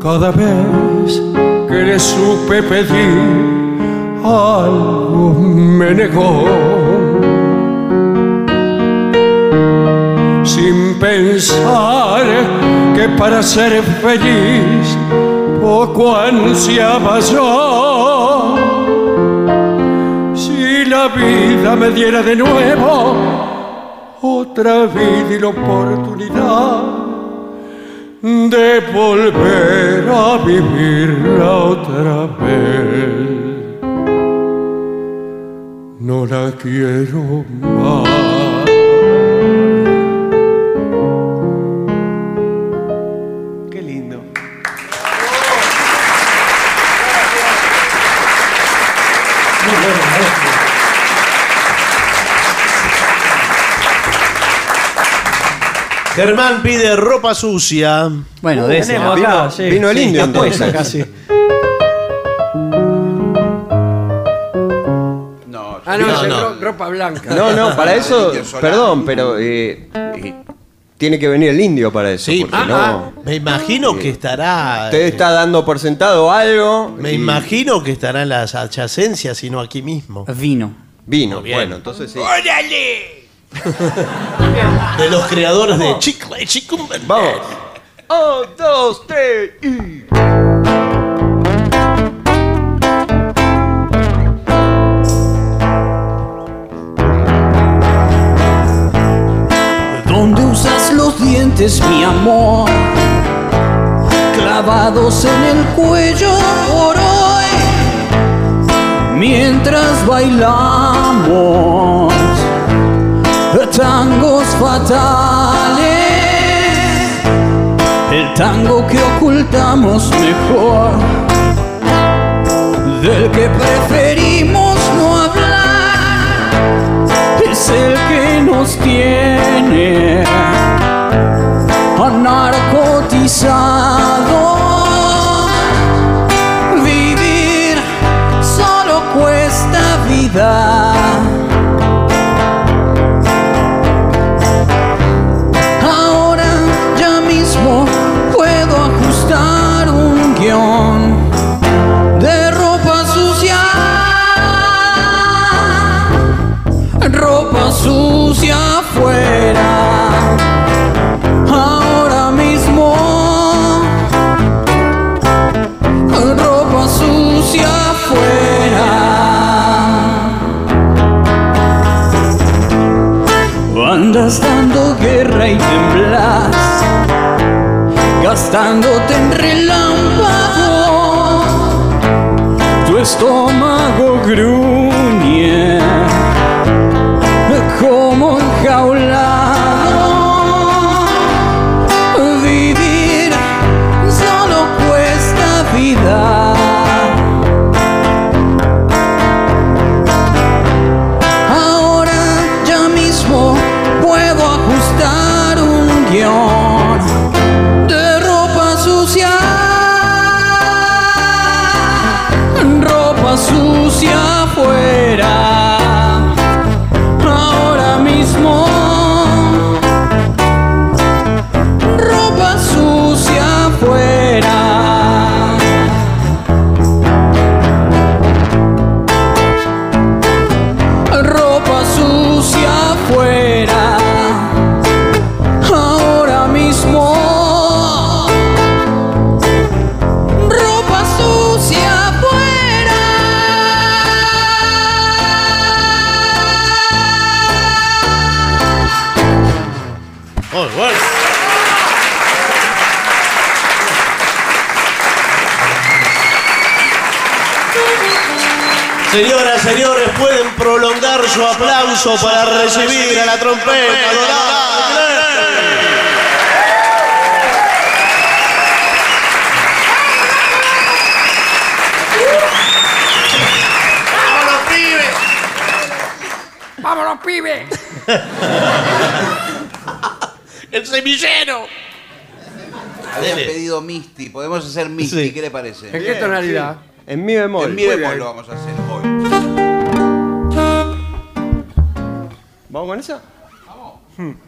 Cada vez que le supe pedir, algo me negó. Sin pensar que para ser feliz poco ansiaba yo. Si la vida me diera de nuevo otra vida y la oportunidad de volver a vivirla otra vez. No la quiero más. Germán pide ropa sucia. Bueno, Uh, de ese. tenemos Vino, acá, sí. vino el Sí, indio puesta entonces. casi. Ah, no, No, es no. ro- ropa blanca. No, no, para eso, perdón, pero eh, eh, tiene que venir el indio para eso. Sí, porque ah, no, ah, me imagino que estará. Usted eh, está dando por sentado algo. Me y imagino que estará en las adyacencias y no aquí mismo. Vino. Vino, bueno, entonces sí. ¡Órale! De los creadores de Chicle Chicumben. Vamos. Un, dos, tres y. donde usas los dientes, mi amor, clavados en el cuello por hoy, mientras bailamos tangos fatales, el tango que ocultamos mejor, del que preferimos no hablar es el que nos tiene narcotizado. Vivir solo cuesta vida. Dando guerra y temblas, gastándote en relámpago. Tu estómago gruñe aplauso para recibir a la trompeta dorada. ¡Vámonos, pibe! ¡El semillero! Habían pedido Misty. Podemos hacer Misty. ¿Qué le parece? ¿En qué tonalidad? En mi bemol. En mi Muy bemol bien. lo vamos a hacer hoy. ¿Vamos con esa? Hmm.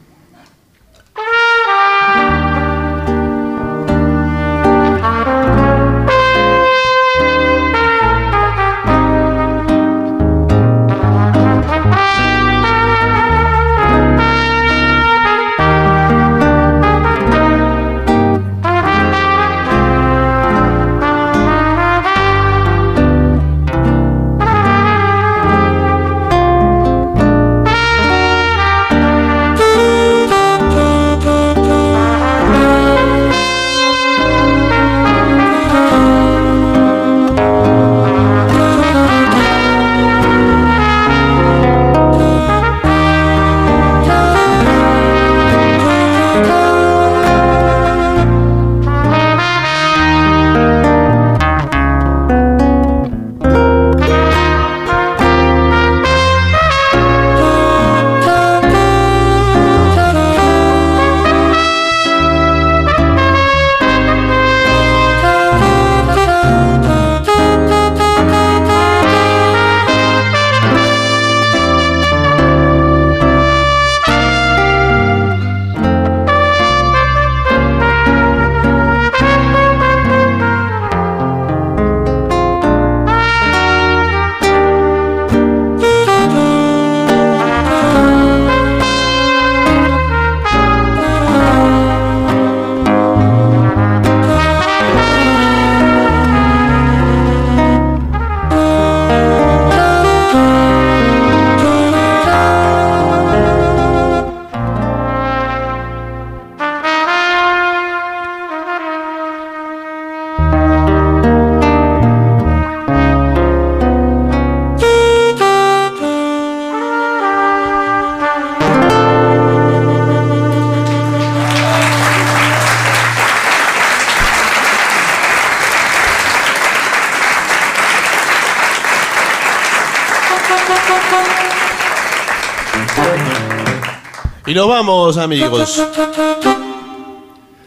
Y nos vamos, amigos.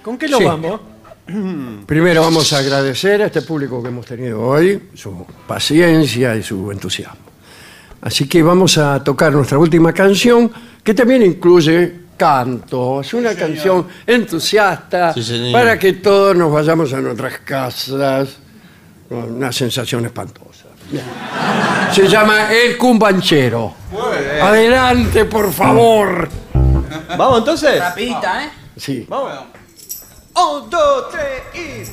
¿Con qué lo Sí. vamos? Primero vamos a agradecer a este público que hemos tenido hoy, su paciencia y su entusiasmo. Así que vamos a tocar nuestra última canción, que también incluye canto. Es una canción entusiasta Sí, señor. para que todos nos vayamos a nuestras casas con una sensación espantosa. Bien. Se llama El Cumbanchero. Adelante, por favor. ¿Vamos entonces? Rapidita, ¿eh? Sí. Vamos. Un, dos, tres y.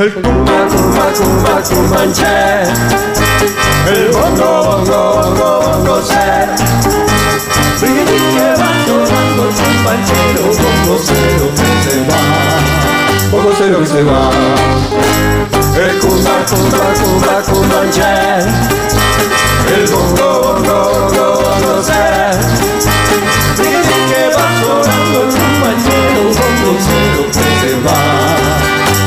El cumba, cumba, cumba, cumbanché. El bongo, bongo, bongo, bongo ser. Briguitín que va sonando el cumbanchero, bongo cero que se va. Bongo cero que se va. El cumba, cumba, cumba, cumbanché. El bongo, bongo, bongo, bongo ser. Briguitín que va sonando el cumbanchero, bongo cero que se va.